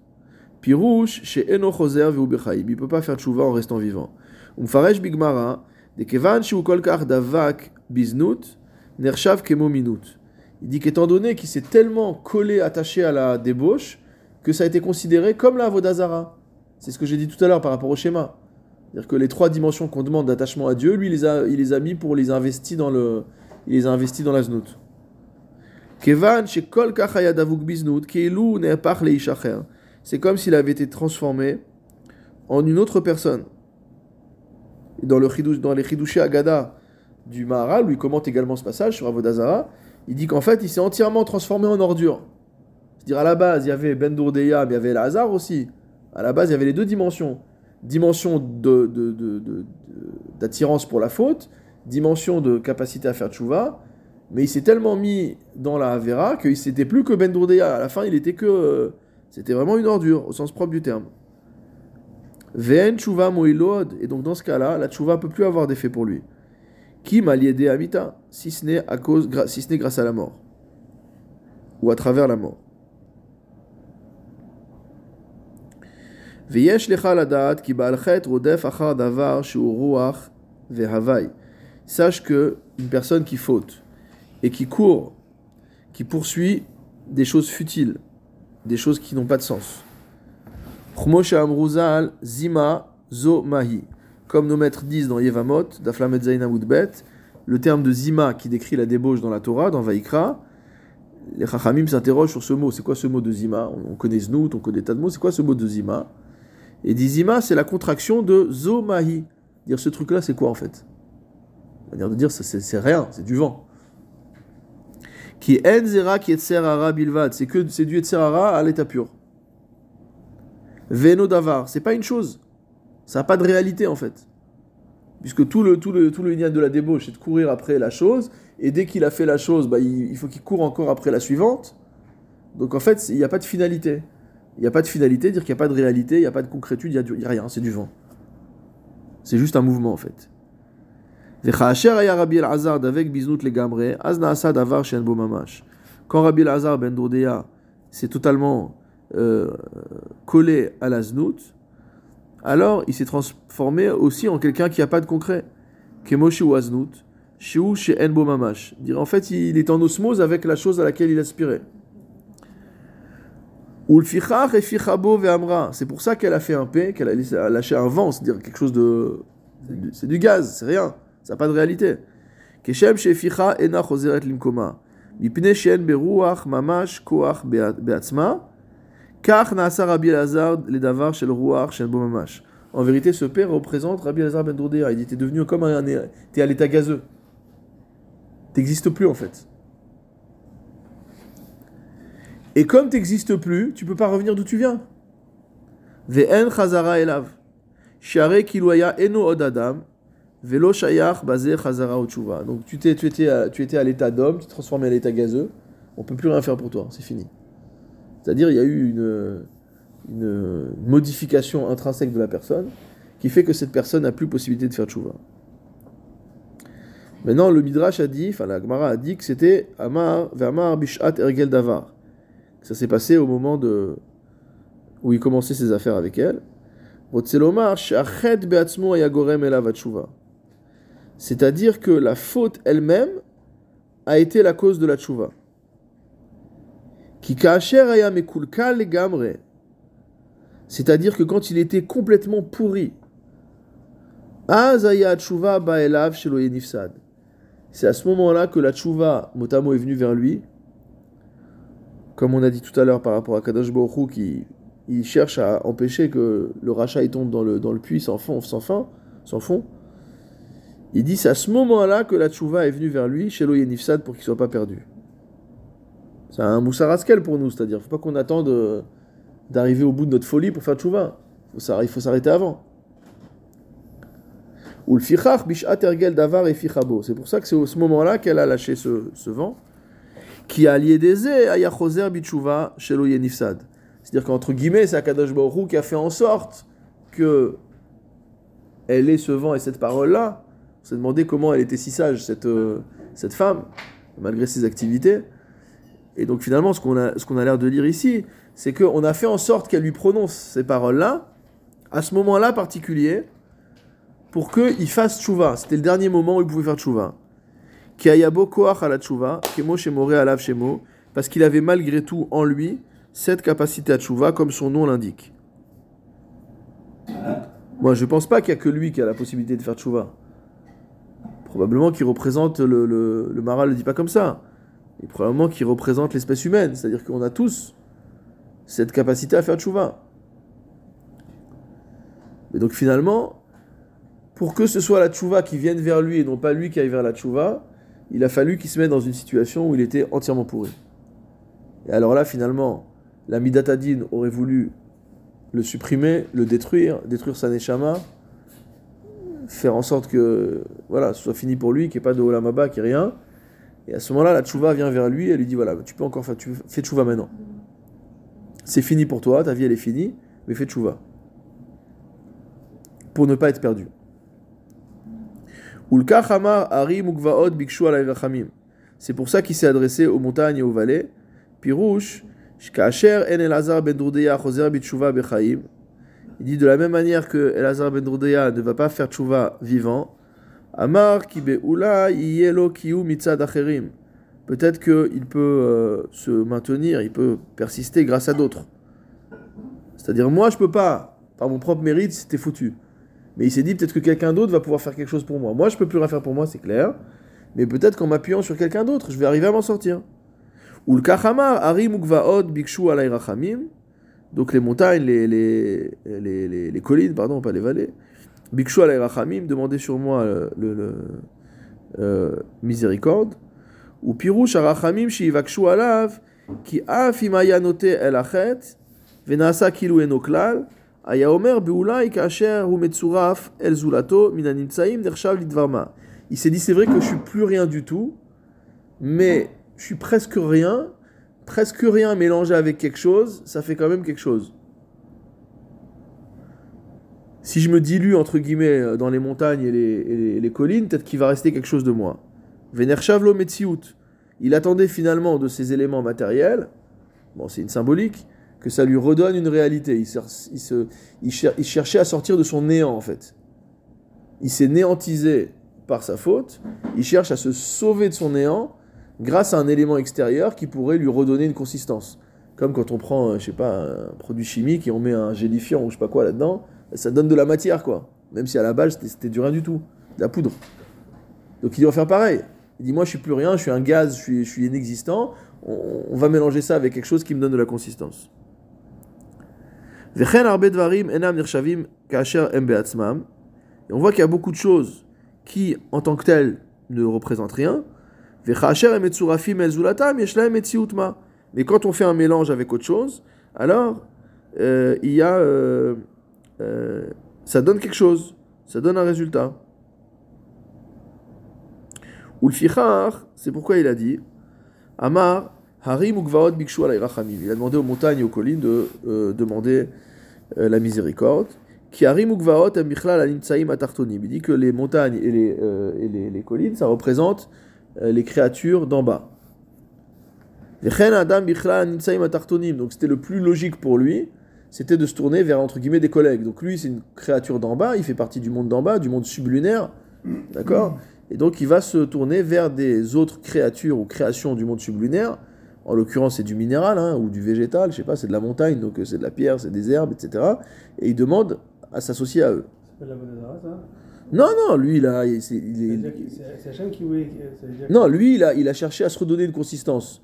Pirouche, chez Eno Choser il peut pas faire tchouva en restant vivant. Umfaresh Bigmara, de Kevan Davak Biznut, Nershav Kemo. Il dit qu'étant donné qu'il s'est tellement collé, attaché à la débauche, que ça a été considéré comme la Vodazara. C'est ce que j'ai dit tout à l'heure par rapport au schéma. C'est-à-dire que les trois dimensions qu'on demande d'attachement à Dieu, lui, il les a, il les a mis pour les investir dans le, il les a investis dans la znout. C'est comme s'il avait été transformé en une autre personne. Dans, le dans les Chidushé Agada du Maharal, il commente également ce passage sur Avodazara, il dit qu'en fait, il s'est entièrement transformé en ordure. C'est-à-dire, à la base, il y avait Ben Dourdeya, mais il y avait Lazare aussi. À la base, il y avait les deux dimensions. Dimension d'attirance pour la faute, dimension de capacité à faire tchouva, mais il s'est tellement mis dans la Avera qu'il s'était plus que Ben Dourdeya. À la fin, il était que. euh, c'était vraiment une ordure, au sens propre du terme. Ve'en tchouva moilod, et donc dans ce cas-là, la tchouva peut plus avoir d'effet pour lui. Qui m'a lié amita, si ce n'est grâce à la mort, ou à travers la mort. Ki ba'al chet rodef achar davar shu ruach vehavai. Sache que une personne qui faute et qui court, qui poursuit des choses futiles, des choses qui n'ont pas de sens. Zima, Zo Mahi. Comme nos maîtres disent dans Yevamot, Daflamet Zaina le terme de Zima qui décrit la débauche dans la Torah, dans Vaikra, les Chachamim s'interrogent sur ce mot. C'est quoi ce mot de Zima? On, on connaît Znout, on connaît tas de mots. C'est quoi ce mot de Zima? Et dit Zima, c'est la contraction de Zo Mahi. Dire ce truc-là, c'est quoi en fait? C'est-à-dire de dire c'est rien, c'est du vent. Qui en zera qui est bilvad, c'est que c'est du etserara à l'état pur. Veno davar, c'est pas une chose. Ça n'a pas de réalité en fait. Puisque tout le, tout le, tout le de la débauche, c'est de courir après la chose, et dès qu'il a fait la chose, bah, il, il faut qu'il court encore après la suivante. Donc en fait, il n'y a pas de finalité. Il n'y a pas de finalité, dire qu'il n'y a pas de réalité, il n'y a pas de concrétude, il n'y a, rien, c'est du vent. C'est juste un mouvement en fait. Quand Rabbi Elazar ben Dourdea s'est totalement euh, collé à la znout, alors il s'est transformé aussi en quelqu'un qui n'a pas de concret. Aznout, shiu she'en bo mamash. Dire en fait, il est en osmose avec la chose à laquelle il aspirait. Ulfichach et fichabo ve'amra. C'est pour ça qu'elle a fait un P, qu'elle a lâché un vent, c'est-à-dire quelque chose de. c'est du- gaz, c'est rien, ça n'a pas de réalité. En vérité, ce père représente Rabbi Elazar ben Dourdea. Il était devenu comme un. T'es à l'état gazeux. T'existes plus en fait. Et comme t'existes plus, tu peux pas revenir d'où tu viens. Ve'en chazara elav. Share eno od adam. Velo shayach chazara. Donc tu, t'es, tu étais à, tu étais à l'état d'homme, tu te transformais à l'état gazeux. On peut plus rien faire pour toi, c'est fini. C'est-à-dire il y a eu une, modification intrinsèque de la personne qui fait que cette personne n'a plus possibilité de faire tshuva. Maintenant, le Midrash a dit, enfin la Gemara a dit que c'était Amar, Vermar, Bishat, Ergel Davar. Ça s'est passé au moment de, où il commençait ses affaires avec elle. C'est-à-dire que la faute elle-même a été la cause de la tchouva. C'est-à-dire que quand il était complètement pourri. C'est à ce moment-là que la tchouva, motamo, est venue vers lui. Comme on a dit tout à l'heure par rapport à Kadosh Hu, qui il cherche à empêcher que le rachat tombe dans le, dans le puits sans fond, sans fin, sans fond. Il dit c'est à ce moment-là que la tchouva est venue vers lui, chez Nifsad, pour qu'il soit pas perdu. C'est un moussaraskel pour nous, c'est-à-dire faut pas qu'on attende euh, d'arriver au bout de notre folie pour faire tchouva. Il faut s'arrêter avant. Ou le davar et. C'est pour ça que c'est au ce moment-là qu'elle a lâché ce, ce vent. Qui a lié des ayachoser bitchouva chez Nifsad. C'est-à-dire qu'entre guillemets, c'est Akadosh Baruch qui a fait en sorte que elle ait ce vent et cette parole-là. On s'est demandé comment elle était si sage, cette, euh, cette femme, malgré ses activités. Et donc finalement, ce qu'on a, ce qu'on a l'air de lire ici, c'est qu'on a fait en sorte qu'elle lui prononce ces paroles-là, à ce moment-là particulier, pour qu'il fasse tchouva. C'était le dernier moment où il pouvait faire tchouva. Parce qu'il avait malgré tout en lui cette capacité à tchouva, comme son nom l'indique. Moi, je ne pense pas qu'il n'y a que lui qui a la possibilité de faire tchouva. Probablement qu'il représente, le, le, le Maral ne le dit pas comme ça, et probablement qu'il représente l'espèce humaine, c'est-à-dire qu'on a tous cette capacité à faire tchouva. Mais donc finalement, pour que ce soit la tchouva qui vienne vers lui et non pas lui qui aille vers la tchouva, il a fallu qu'il se mette dans une situation où il était entièrement pourri. Et alors là, finalement, la Midatadine aurait voulu le supprimer, le détruire, détruire sa neshama, faire en sorte que voilà, ce soit fini pour lui, qu'il n'y ait pas de Olamaba, qu'il n'y ait rien. Et à ce moment-là, la tchouva vient vers lui et lui dit voilà, tu peux encore faire, fais tchouva maintenant. C'est fini pour toi, ta vie elle est finie, mais fais tchouva. Pour ne pas être perdu. C'est pour ça qu'il s'est adressé aux montagnes et aux vallées. Pirouche, ben il dit de la même manière que Elazar ben ne va pas faire tchouva vivant, Amar ki yelo kiu mitzad acherim. Peut-être qu'il peut euh, se maintenir, il peut persister grâce à d'autres. C'est-à-dire, moi, je peux pas, par mon propre mérite, c'était foutu. Mais il s'est dit, peut-être que quelqu'un d'autre va pouvoir faire quelque chose pour moi. Moi, je peux plus rien faire pour moi, c'est clair. Mais peut-être qu'en m'appuyant sur quelqu'un d'autre, je vais arriver à m'en sortir. Ou le Kachamar, Arim Ukvaod Bikshu donc les montagnes, les, les, les, collines, pardon, pas les vallées, Bikshu Alay Rachamim, demandez sur moi le, le, le euh, miséricorde, ou Pirouche Arachamim Shivakshu Alav, qui Afimaya note El Achet, Venasa Kilu Enoklal, il s'est dit, c'est vrai que je suis plus rien du tout, mais je suis presque rien, presque rien mélangé avec quelque chose, ça fait quand même quelque chose. Si je me dilue, entre guillemets, euh, dans les montagnes et les, collines, peut-être qu'il va rester quelque chose de moi. Venershavlo Metsiout. Il attendait finalement de ces éléments matériels, bon, c'est une symbolique, que ça lui redonne une réalité. Il, se, il, cher, il cherchait à sortir de son néant en fait. Il s'est néantisé par sa faute, il cherche à se sauver de son néant grâce à un élément extérieur qui pourrait lui redonner une consistance. Comme quand on prend, euh, je sais pas, un produit chimique et on met un gélifiant ou je sais pas quoi là-dedans, ça donne de la matière quoi. Même si à la base c'était du rien du tout, de la poudre. Donc il doit faire pareil. Il dit moi je suis plus rien, je suis un gaz, je suis, inexistant. On, va mélanger ça avec quelque chose qui me donne de la consistance. Et on voit qu'il y a beaucoup de choses qui, en tant que telles, ne représentent rien. Mais quand on fait un mélange avec autre chose, alors euh, il y a, euh, euh, ça donne quelque chose, ça donne un résultat. Ou le c'est pourquoi il a dit Amar, Harim Bikshu Il a demandé aux montagnes et aux collines de demander la miséricorde. Qui Harim Amichlal Il dit que les montagnes et les, et les, les collines, ça représente les créatures d'en bas. Donc c'était le plus logique pour lui, c'était de se tourner vers entre guillemets des collègues. Donc lui c'est une créature d'en bas, il fait partie du monde d'en bas, du monde sublunaire, d'accord? Et donc il va se tourner vers des autres créatures ou créations du monde sublunaire. En l'occurrence, c'est du minéral hein, ou du végétal, je sais pas, c'est de la montagne, donc euh, c'est de la pierre, c'est des herbes, etc. Et il demande à s'associer à eux. Ça s'appelle la Vodazara, ça Non, non, lui, il a, c'est- C'est c'est Hachem qui voulait. que- non, lui, il a, il a cherché à se redonner une consistance.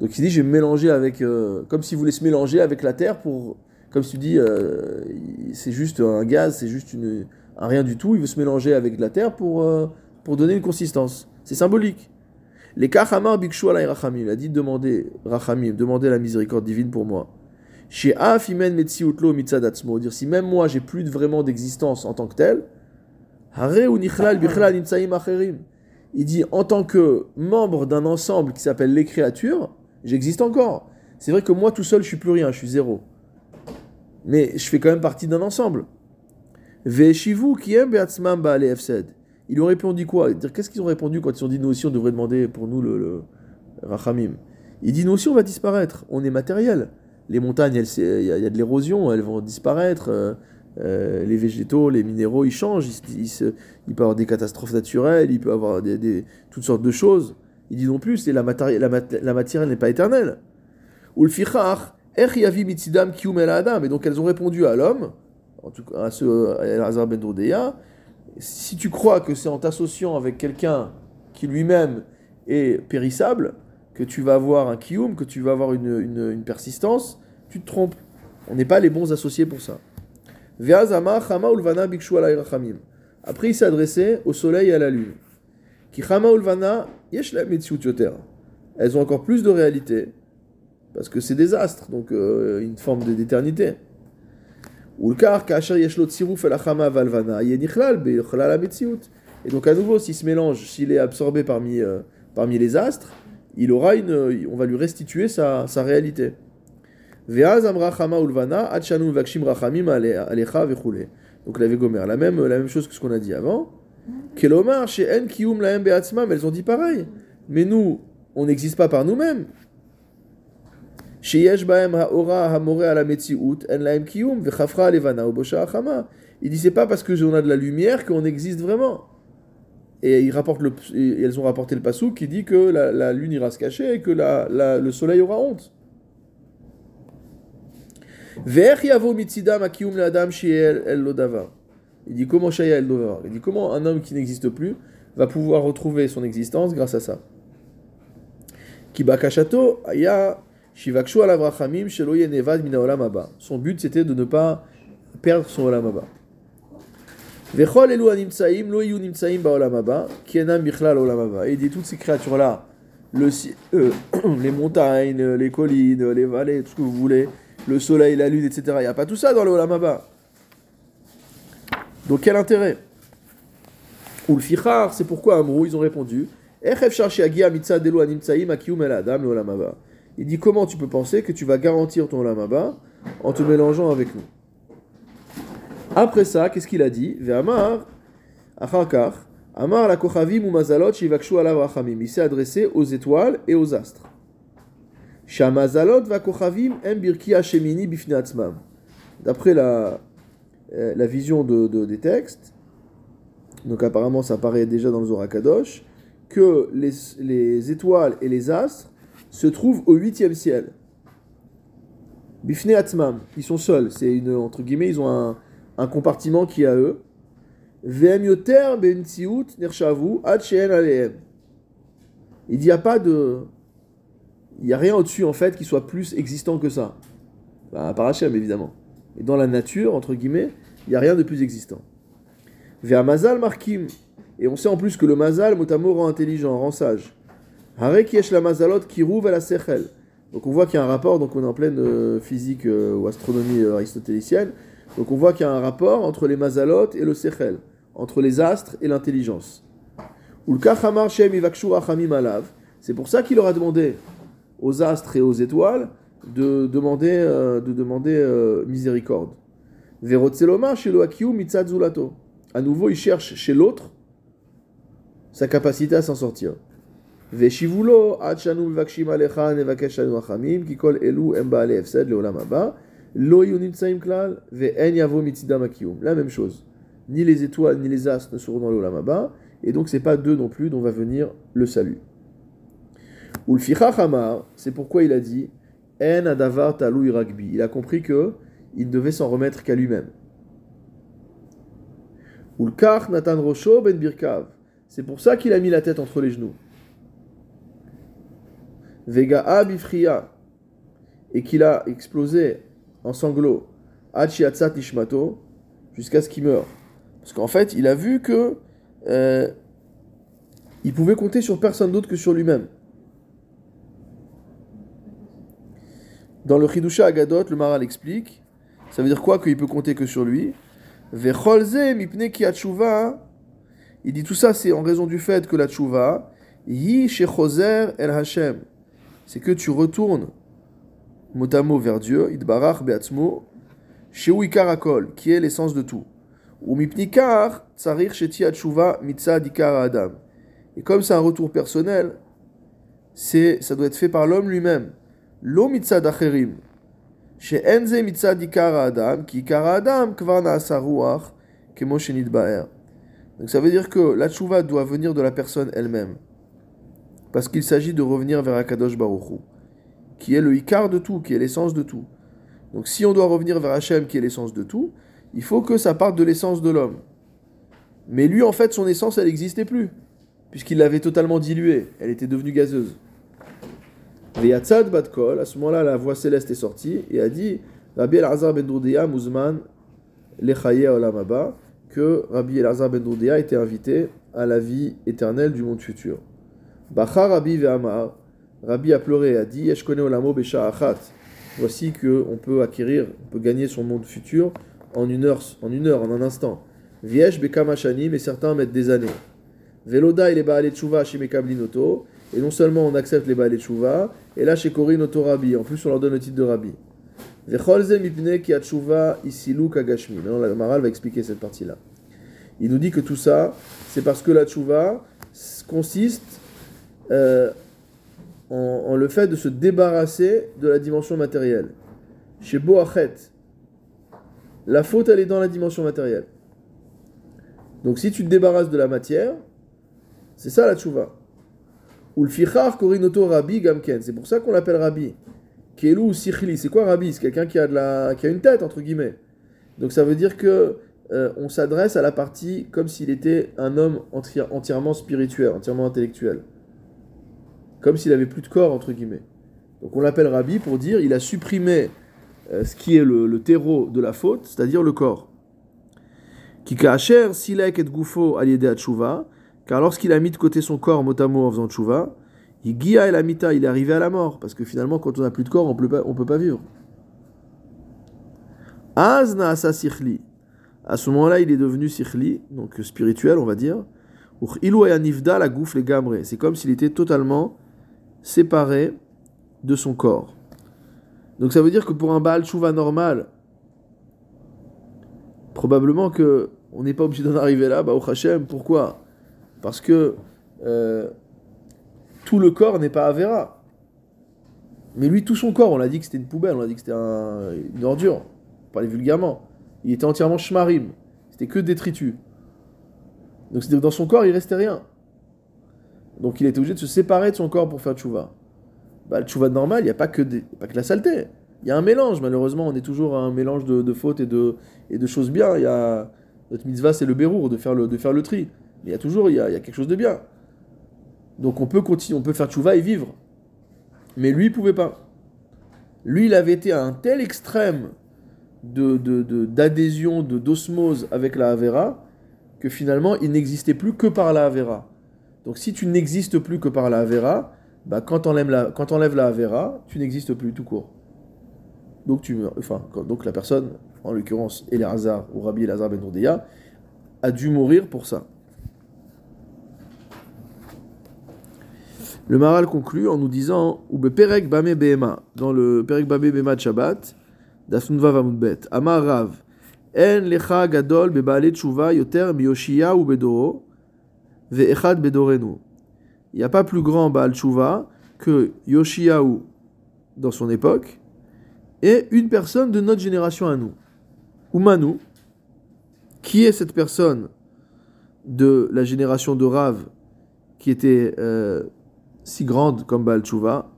Donc il dit, je vais me mélanger avec, euh, comme s'il voulait se mélanger avec la terre pour, comme tu dis, euh, c'est juste un gaz, c'est juste une, un rien du tout. Il veut se mélanger avec de la terre pour, euh, pour donner une consistance. C'est symbolique. Les kachamar bikshu alay rachamim. Il a dit demander rachamim, demander la miséricorde divine pour moi. Chez af imen metziutlo mitzadatzmo. Dire si même moi j'ai plus vraiment d'existence en tant que tel. Hare ou nichlal bichlal nimtsaim acherim. Il dit en tant que membre d'un ensemble qui s'appelle les créatures, j'existe encore. C'est vrai que moi tout seul je suis plus rien, je suis zéro. Mais je fais quand même partie d'un ensemble. Veshivu qui aime beatzmam baale efsed. Ils lui ont répondu quoi? Qu'est-ce qu'ils ont répondu quand ils ont dit nous aussi on devrait demander pour nous le, rachamim? Il dit nous aussi on va disparaître, on est matériel. Les montagnes, il y, a- de l'érosion, elles vont disparaître. euh, euh, les végétaux, les minéraux, ils changent. il peut y avoir des catastrophes naturelles, il peut y avoir toutes sortes de choses. Il dit non plus, la, matéri- la, mat- la matière n'est pas éternelle. Ou le fichar, ech yavi mitzidam kium el adam. Et donc elles ont répondu à l'homme, en tout cas à ce à ben si tu crois que c'est en t'associant avec quelqu'un qui lui-même est périssable, que tu vas avoir un kium, que tu vas avoir une, une- persistance, tu te trompes. On n'est pas les bons associés pour ça. Après, il s'est adressé au soleil et à la lune. Chama ulvana. Elles ont encore plus de réalité, parce que c'est des astres, donc euh, une forme d'éternité. Et donc à nouveau, s'il se mélange, s'il est absorbé parmi, euh, parmi les astres, il aura une, on va lui restituer sa, sa réalité. Donc la Végomer, la même, la même chose que ce qu'on a dit avant. Kelomar chez en lahem be'atzmam, elles ont dit pareil. Mais nous, on n'existe pas par nous-mêmes. Chez yesh bahem ha'ora ha'more ala metziut en lahem kiyum vechafra levana ubosha achama. Il dit c'est pas parce que on a de la lumière qu'on existe vraiment. Et il rapporte le, et elles ont rapporté le passou qui dit que la, la lune ira se cacher et que la, la- le soleil aura honte. Il dit comment shaya el davar. Il dit comment un homme qui n'existe plus va pouvoir retrouver son existence grâce à ça? Ki bakashato aya shivakshu alav rachamim shelo yenevad min haolam haba. Son but c'était de ne pas perdre son olam haba. Vechol elu animtsaim lo yu nimtsaim baolam haba ki enam bichlal olam haba. Et il dit toutes ces créatures là, le, euh, les montagnes, les collines, les vallées, tout ce que vous voulez, le soleil, la lune, etc. Il n'y a pas tout ça dans le Olam Haba. Donc quel intérêt? Ou le c'est pourquoi Amrou, ils ont répondu Echef cherché agia mitzah delo animtsaim akiyum el adam le Olam Haba. Il dit comment tu peux penser que tu vas garantir ton Olam Haba en te mélangeant avec nous? Après ça, qu'est-ce qu'il a dit? Ve'amar, acharkar, amar la kochavim ou shivakshu alav. Il s'est adressé aux étoiles et aux astres. Shamazalot va kochavim em birki. D'après la, euh, la vision de, de- des textes, donc apparemment ça apparaît déjà dans le Zohar Kadosh, que les, les étoiles et les astres se trouvent au huitième ciel. Bifnei atzmam, ils sont seuls, c'est une, entre guillemets, ils ont un, un compartiment qui est à eux. Ve'em yoter be'mtziut nershavu alehem. Il n'y a pas de... Il n'y a rien au-dessus, en fait, qui soit plus existant que ça. Bah, par Hachem, évidemment. Et dans la nature, entre guillemets, il n'y a rien de plus existant. Vers Mazal Markim. Et on sait en plus que le Mazal, motamo, rend intelligent, rend sage. Donc on voit qu'il y a un rapport, donc on est en pleine euh, physique euh, ou astronomie euh, aristotélicienne. Donc on voit qu'il y a un rapport entre les Mazalot et le Sechel, entre les astres et l'intelligence. C'est pour ça qu'il leur a demandé aux astres et aux étoiles de demander, de demander euh, miséricorde. À nouveau, il cherche chez l'autre sa capacité à s'en sortir. Veshivulo achanu mivakshim alecha nevakesh anu achamim ki kol elu em baale efsed leolam haba lo yu nimtsaim klal ve'en yavo mitzidam akiyum. La même chose. Ni les étoiles ni les astres ne seront dans le olam haba et donc c'est pas d'eux non plus dont va venir le salut. Le Hamar, c'est pourquoi il a dit En adavar talou ragbi. Il a compris que il devait s'en remettre qu'à lui-même. Ou le Kach Nathan Rocho ben Birkav. C'est pour ça qu'il a mis la tête entre les genoux. Vega bifria. Et qu'il a explosé en sanglots. Achiatsat Nishmato. Jusqu'à ce qu'il meure. Parce qu'en fait, il a vu que. Euh, il pouvait compter sur personne d'autre que sur lui-même. Dans le Chidusha Agadot, le Maral explique. Ça veut dire quoi qu'il peut compter que sur lui? Il dit tout ça, c'est en raison du fait que la tchouva, yi el Hashem, c'est que tu retournes motamo vers Dieu, idbarach beatzmo, sheu ikarakol, qui est l'essence de tout. Ou mipnikar tsarir sheti tchouva mitzad adam. Et comme c'est un retour personnel, c'est ça doit être fait par l'homme lui-même. Lo mitzad acherim. Chez enze mitzad adam, ki ikara adam kvar naasa ruach, kemo baer. Donc ça veut dire que la doit venir de la personne elle-même. Parce qu'il s'agit de revenir vers Akadosh Baruch qui est le Ikar de tout, qui est l'essence de tout. Donc si on doit revenir vers Hachem, qui est l'essence de tout, il faut que ça parte de l'essence de l'homme. Mais lui, en fait, son essence, elle n'existait plus, puisqu'il l'avait totalement diluée. Elle était devenue gazeuse. Veyatzad Batkol, à ce moment-là, la voix céleste est sortie et a dit Rabbi El-Azar ben Muzman Lechaye Olam que Rabbi Elazar ben Doudéa était invité à la vie éternelle du monde futur. Bachar Rabbi Ve'amar, Rabbi a pleuré et a dit Je connais Olamo Besha Achat? Voici qu'on peut acquérir, on peut gagner son monde futur en une heure, en, une heure, en un instant. Viesh Bekamashani, mais certains mettent des années. Veloda il est Baale Tshuva chez Mekablinoto, et non seulement on accepte les Baale Tshuva, et là chez Korin Oto Rabbi, en plus on leur donne le titre de Rabbi. Maintenant, la Maral va expliquer cette partie-là. Il nous dit que tout ça, c'est parce que la tchouva consiste euh, en, le fait de se débarrasser de la dimension matérielle. Chez Boachet, la faute, elle est dans la dimension matérielle. Donc si tu te débarrasses de la matière, c'est ça la tchouva. Ou korinoto rabbi gamken. C'est pour ça qu'on l'appelle rabbi. Kelou Sikhli, c'est quoi Rabbi? C'est quelqu'un qui a de la, qui a une tête entre guillemets. Donc ça veut dire que euh, on s'adresse à la partie comme s'il était un homme entièrement spirituel, entièrement intellectuel, comme s'il avait plus de corps entre guillemets. Donc on l'appelle Rabbi pour dire il a supprimé euh, ce qui est le, terreau de la faute, c'est-à-dire le corps. Kika silek et gufo aliede car lorsqu'il a mis de côté son corps motamo en faisant il est arrivé à la mort. Parce que finalement, quand on n'a plus de corps, on on peut pas vivre. Azna asa À ce moment-là, il est devenu sikhli, donc spirituel, on va dire. nifda la goufle gamre. C'est comme s'il était totalement séparé de son corps. Donc ça veut dire que pour un Baal Chouva normal, probablement que on n'est pas obligé d'en arriver là, bah au Hachem, pourquoi? Parce que euh, tout le corps n'est pas Avera. Mais lui, tout son corps, on l'a dit que c'était une poubelle, on a dit que c'était une ordure, pour parler vulgairement. Il était entièrement shmarim, c'était que détritus. Donc dans son corps, il restait rien. Donc il était obligé de se séparer de son corps pour faire tchouva. Bah, le tchouva normal, il n'y a pas que, pas que la saleté. Il y a un mélange, malheureusement, on est toujours à un mélange de, fautes et de, et de choses bien. Il y a, notre mitzvah, c'est le bérour, de faire le, de faire le tri. Mais il y a toujours il y a, il y a quelque chose de bien. Donc on peut continuer, on peut faire tchouva et vivre. Mais lui, il pouvait pas. Lui, il avait été à un tel extrême d'adhésion, de, d'osmose avec la Havera, que finalement, il n'existait plus que par la Havera. Donc si tu n'existes plus que par la Havera, bah, quand on enlève la, quand la Havera, tu n'existes plus tout court. Donc tu Enfin, donc la personne, en l'occurrence Elazar ou Rabbi Elazar ben Nourdeya, a dû mourir pour ça. Le Maral conclut en nous disant Oube Perek Bame Behema, dans le Perek Bame Behema de Shabbat, d'Asunva Vamudbet, Amar Rav, En Lecha Gadol Bebaale Tshuva Yoter Miyoshia ou Bedoro, Ve'echad. Il n'y a pas plus grand Baal Tshuva que Yoshiaou dans son époque, et une personne de notre génération à nous. Ou Manu, qui est cette personne de la génération de Rav qui était euh, si grande comme Baal Tshuva?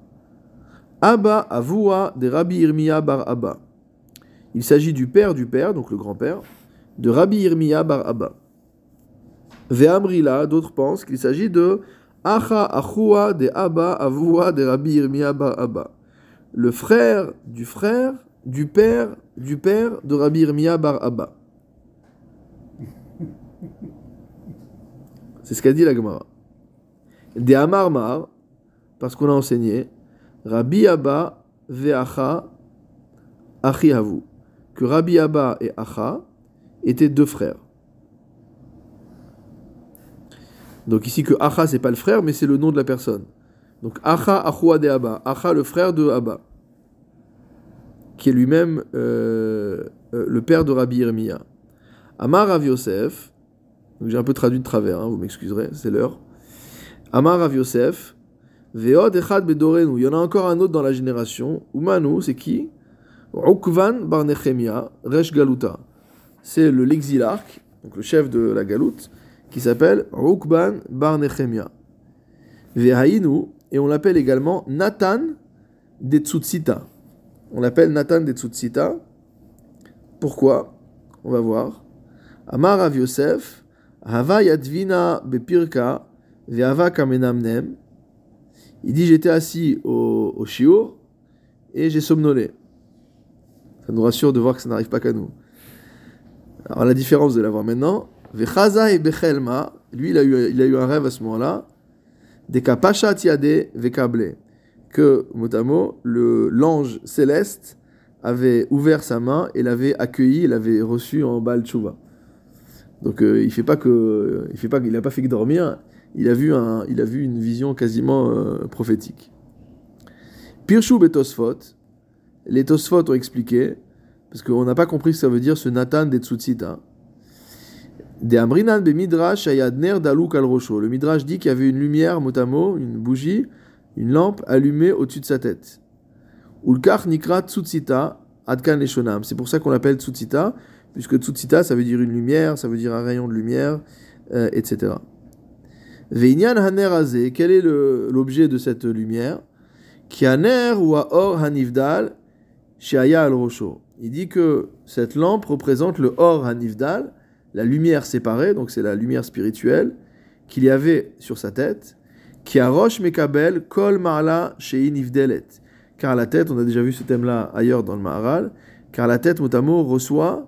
Abba Avua de Rabbi Irmiya bar Abba. Il s'agit du père du père, donc le grand-père, de Rabbi Irmiya bar Abba. Ve'amrila, d'autres pensent qu'il s'agit de Acha Achua de Abba Avua de Rabbi Irmiya bar Abba. Le frère du frère du père du père de Rabbi Irmiya bar Abba. C'est ce qu'a dit la Gemara. De Amar Mar, parce qu'on a enseigné, Rabbi Abba ve'acha achi que Rabbi Abba et Acha étaient deux frères. Donc ici que Acha c'est pas le frère, mais c'est le nom de la personne. Donc Acha Achua de Abba, Acha le frère de Abba, qui est lui-même euh, euh, le père de Rabbi Irmiya. Amar Rav Yosef, donc j'ai un peu traduit de travers, hein, vous m'excuserez, c'est l'heure. Amar Rav Yosef, Veod Echad Bedorenu, il y en a encore un autre dans la génération. Umanu, c'est qui? Ukvan Bar Nechemia, Resh Galuta. C'est le l'exilarque, donc le chef de la galoute, qui s'appelle Ukban Bar Nechemia. Et on l'appelle également Nathan de Tsutsita. On l'appelle Nathan de Tsutsita. Pourquoi? On va voir. Amar Rav Yosef, Hava Yadvina Bepirka, Ve'ava Kamenamnem. Il dit J'étais assis au, au shiur et j'ai somnolé. Ça nous rassure de voir que ça n'arrive pas qu'à nous. Alors la différence de l'avoir maintenant. Vechaza et Bechelma, lui il a, eu, il a eu un rêve à ce moment-là. Des kapasha tiade vekable. Que, mot à mot, le, l'ange céleste avait ouvert sa main et l'avait accueilli, il l'avait reçu en bal tchouva. Donc euh, il fait pas que, il fait pas, il n'a pas fait que dormir. Il a vu un, il a vu une vision quasiment euh, prophétique. Pirshu betosfot, les tosfot ont expliqué parce qu'on n'a pas compris ce que ça veut dire ce Nathan de Tsutsita. De Amrinan be Midrash ayadner daluk al rosho. Le Midrash dit qu'il y avait une lumière motamo, une bougie, une lampe allumée au-dessus de sa tête. Ulkar nikra Tsutsita adkan leshonam. C'est pour ça qu'on l'appelle Tsutsita puisque Tsutsita, ça veut dire une lumière, ça veut dire un rayon de lumière, euh, etc. Veinyan haner quel est l'objet de cette lumière? Ki haner ou or hanivdal al. Il dit que cette lampe représente le or hanivdal, la lumière séparée, donc c'est la lumière spirituelle, qu'il y avait sur sa tête, qui roche mekabel kol ma'ala shein. Car la tête, on a déjà vu ce thème-là ailleurs dans le Maharal, car la tête, motamo, reçoit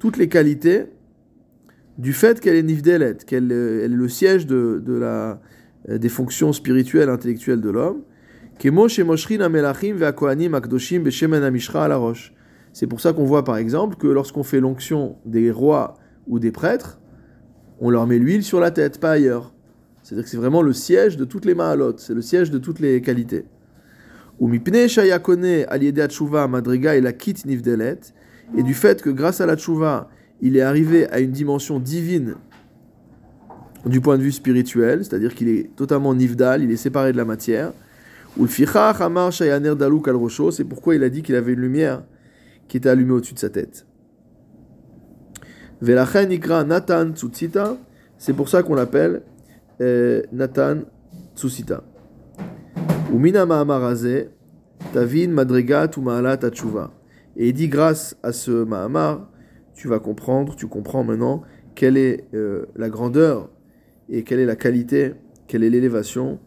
toutes les qualités du fait qu'elle est nivdelet, qu'elle est le siège de, la, des fonctions spirituelles, intellectuelles de l'homme. C'est pour ça qu'on voit par exemple que lorsqu'on fait l'onction des rois ou des prêtres, on leur met l'huile sur la tête, pas ailleurs. C'est-à-dire que c'est vraiment le siège de toutes les l'autre, c'est le siège de toutes les qualités. Et du fait que grâce à la tchouva, il est arrivé à une dimension divine du point de vue spirituel, c'est-à-dire qu'il est totalement nivdal, il est séparé de la matière. C'est pourquoi il a dit qu'il avait une lumière qui était allumée au-dessus de sa tête. Nathan Tsutsita, c'est pour ça qu'on l'appelle euh, Nathan Tsutsita. Umina Tavin Madrigat ou et il dit grâce à ce Mahamar, tu vas comprendre, tu comprends maintenant quelle est euh, la grandeur et quelle est la qualité, quelle est l'élévation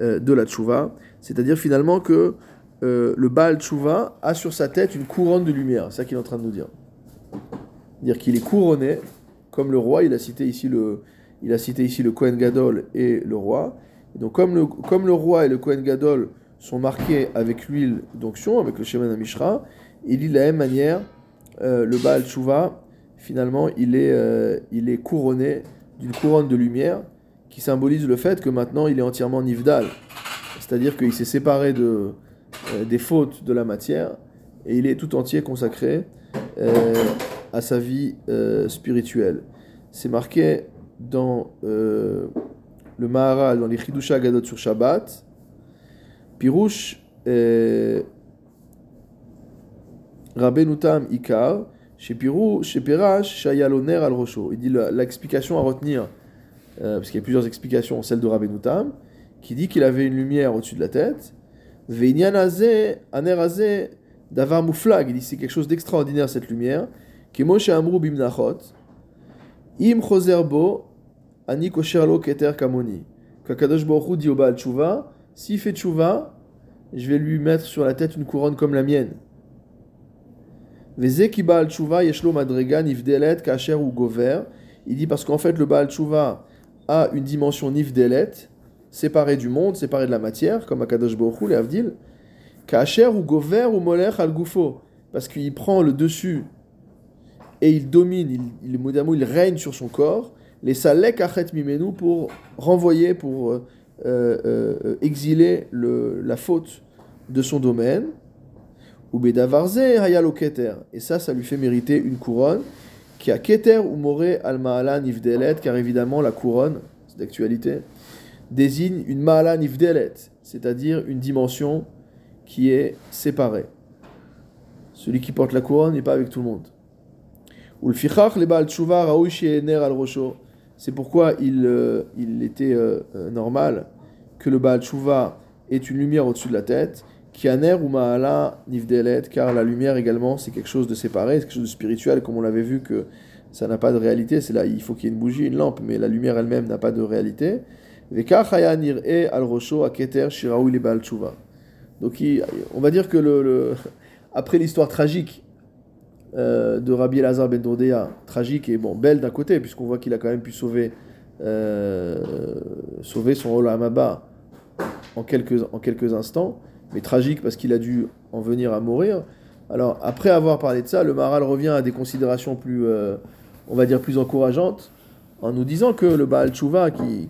euh, de la tchouva. C'est-à-dire finalement que euh, le Baal tchouva a sur sa tête une couronne de lumière. C'est ça qu'il est en train de nous dire. Dire qu'il est couronné, comme le roi, il a cité ici le, il Kohen Gadol et le roi. Donc comme le, roi et le Kohen Gadol sont marqués avec l'huile d'onction, avec le Shemen Amishra, il dit de la même manière, euh, le Baal Tshuva, finalement, il est, euh, il est couronné d'une couronne de lumière qui symbolise le fait que maintenant il est entièrement nivdal. C'est-à-dire qu'il s'est séparé euh, des fautes de la matière et il est tout entier consacré à sa vie spirituelle. C'est marqué dans le Maharal, dans les Chidusha Gadot sur Shabbat. Pirouche Rabbenutam Ikar, chez Pirash, Shayaloner al Rosho. Il dit l'explication à retenir euh, parce qu'il y a plusieurs explications, celle de Rabbeinu Tam, qui dit qu'il avait une lumière au-dessus de la tête. Ve'inyan hazeh, aner hazeh, davar muflag, il dit c'est quelque chose d'extraordinaire cette lumière. Kemo she'amru bimnachot, im choser bo, ani kosher lo keter kamoni. Kakadosh Baruch dit au Baal Tshuva, s'il fait Tshuva, je vais lui mettre sur la tête une couronne comme la mienne. Veze ki Baal Tshuva yeshlo madrega nivdelet kacher ou gover. Il dit parce qu'en fait le Baal Tshuva a une dimension nivdelet, séparée du monde, séparée de la matière, comme Akadosh Baruch Hu, les Avdil. Kacher ou gover ou molech al gufo. Parce qu'il prend le dessus et il domine, il, il, règne sur son corps. Les salek achet mimenu pour renvoyer, pour euh, euh, exiler le, la faute de son domaine. Ou bedavarze hayalo keter. Et ça, ça lui fait mériter une couronne qui a keter ou moré al maala nivdelet, car évidemment la couronne, c'est d'actualité, désigne une maala nivdelet, c'est-à-dire une dimension qui est séparée. Celui qui porte la couronne n'est pas avec tout le monde. C'est pourquoi il, euh, il était euh, euh, normal que le baal tshuva ait une lumière au-dessus de la tête, ou maala nivdelet, car la lumière également c'est quelque chose de séparé, c'est quelque chose de spirituel, comme on l'avait vu que ça n'a pas de réalité. C'est là, il faut qu'il y ait une bougie, une lampe, mais la lumière elle-même n'a pas de réalité. Tshuva. Donc on va dire que le- après l'histoire tragique euh, de Rabbi Elazar ben Dordea, tragique et bon, belle d'un côté, puisqu'on voit qu'il a quand même pu sauver, euh, sauver son Olam Haba en quelques, en quelques instants, mais tragique parce qu'il a dû en venir à mourir. Alors, après avoir parlé de ça, le Maharal revient à des considérations plus, euh, on va dire, plus encourageantes, en nous disant que le Baal Tshuva, qui,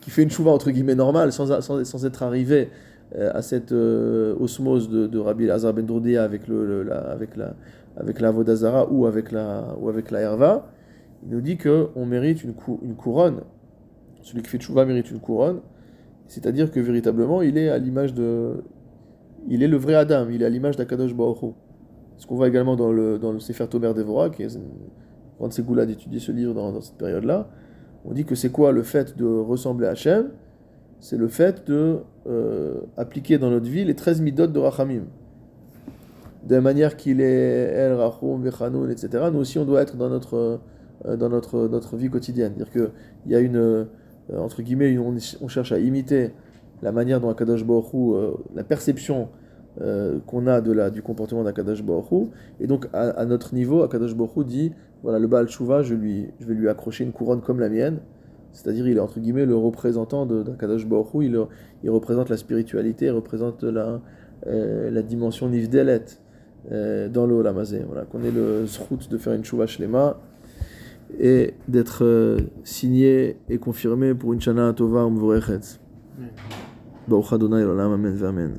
qui fait une Tshuva entre guillemets normale, sans, sans, sans être arrivé à cette osmose de, Rabbi Elazar ben Dordea avec, le- la, avec la, avec la Vodazara ou avec la, ou avec la Herva, il nous dit qu'on mérite une, une couronne. Celui qui fait Tshuva mérite une couronne. C'est-à-dire que véritablement, il est à l'image de. Il est le vrai Adam, il est à l'image d'Akadosh Hu. Ce qu'on voit également dans le, dans le Sefer Tomer Devora, qui est une grande ségoula d'étudier ce livre dans, cette période-là. On dit que c'est quoi le fait de ressembler à Hachem? C'est le fait de euh, appliquer dans notre vie les 13 midot de Rachamim de manière qu'il est El Rachum, Vechanoun, etc. Nous aussi, on doit être dans notre, euh, dans notre, notre vie quotidienne. C'est-à-dire qu'il y a une, euh, entre guillemets, on, cherche à imiter la manière dont Akadosh Baruch Hu, euh, la perception euh, qu'on a de la, du comportement d'Akadosh Baruch Hu. Et donc, à, notre niveau, Akadosh Baruch Hu dit, voilà, le Baal Tshuva, je, lui, je vais lui accrocher une couronne comme la mienne. C'est-à-dire, il est entre guillemets le représentant d'Akadosh Baruch Hu, il, il représente la spiritualité, il représente la, la dimension nivdelet dans le Olam. Voilà, qu'on ait le zchut de faire une chouva shlema et d'être euh, signé et confirmé pour une shana tova umvorechet. Baruch Adonai l'olam, amen, amen.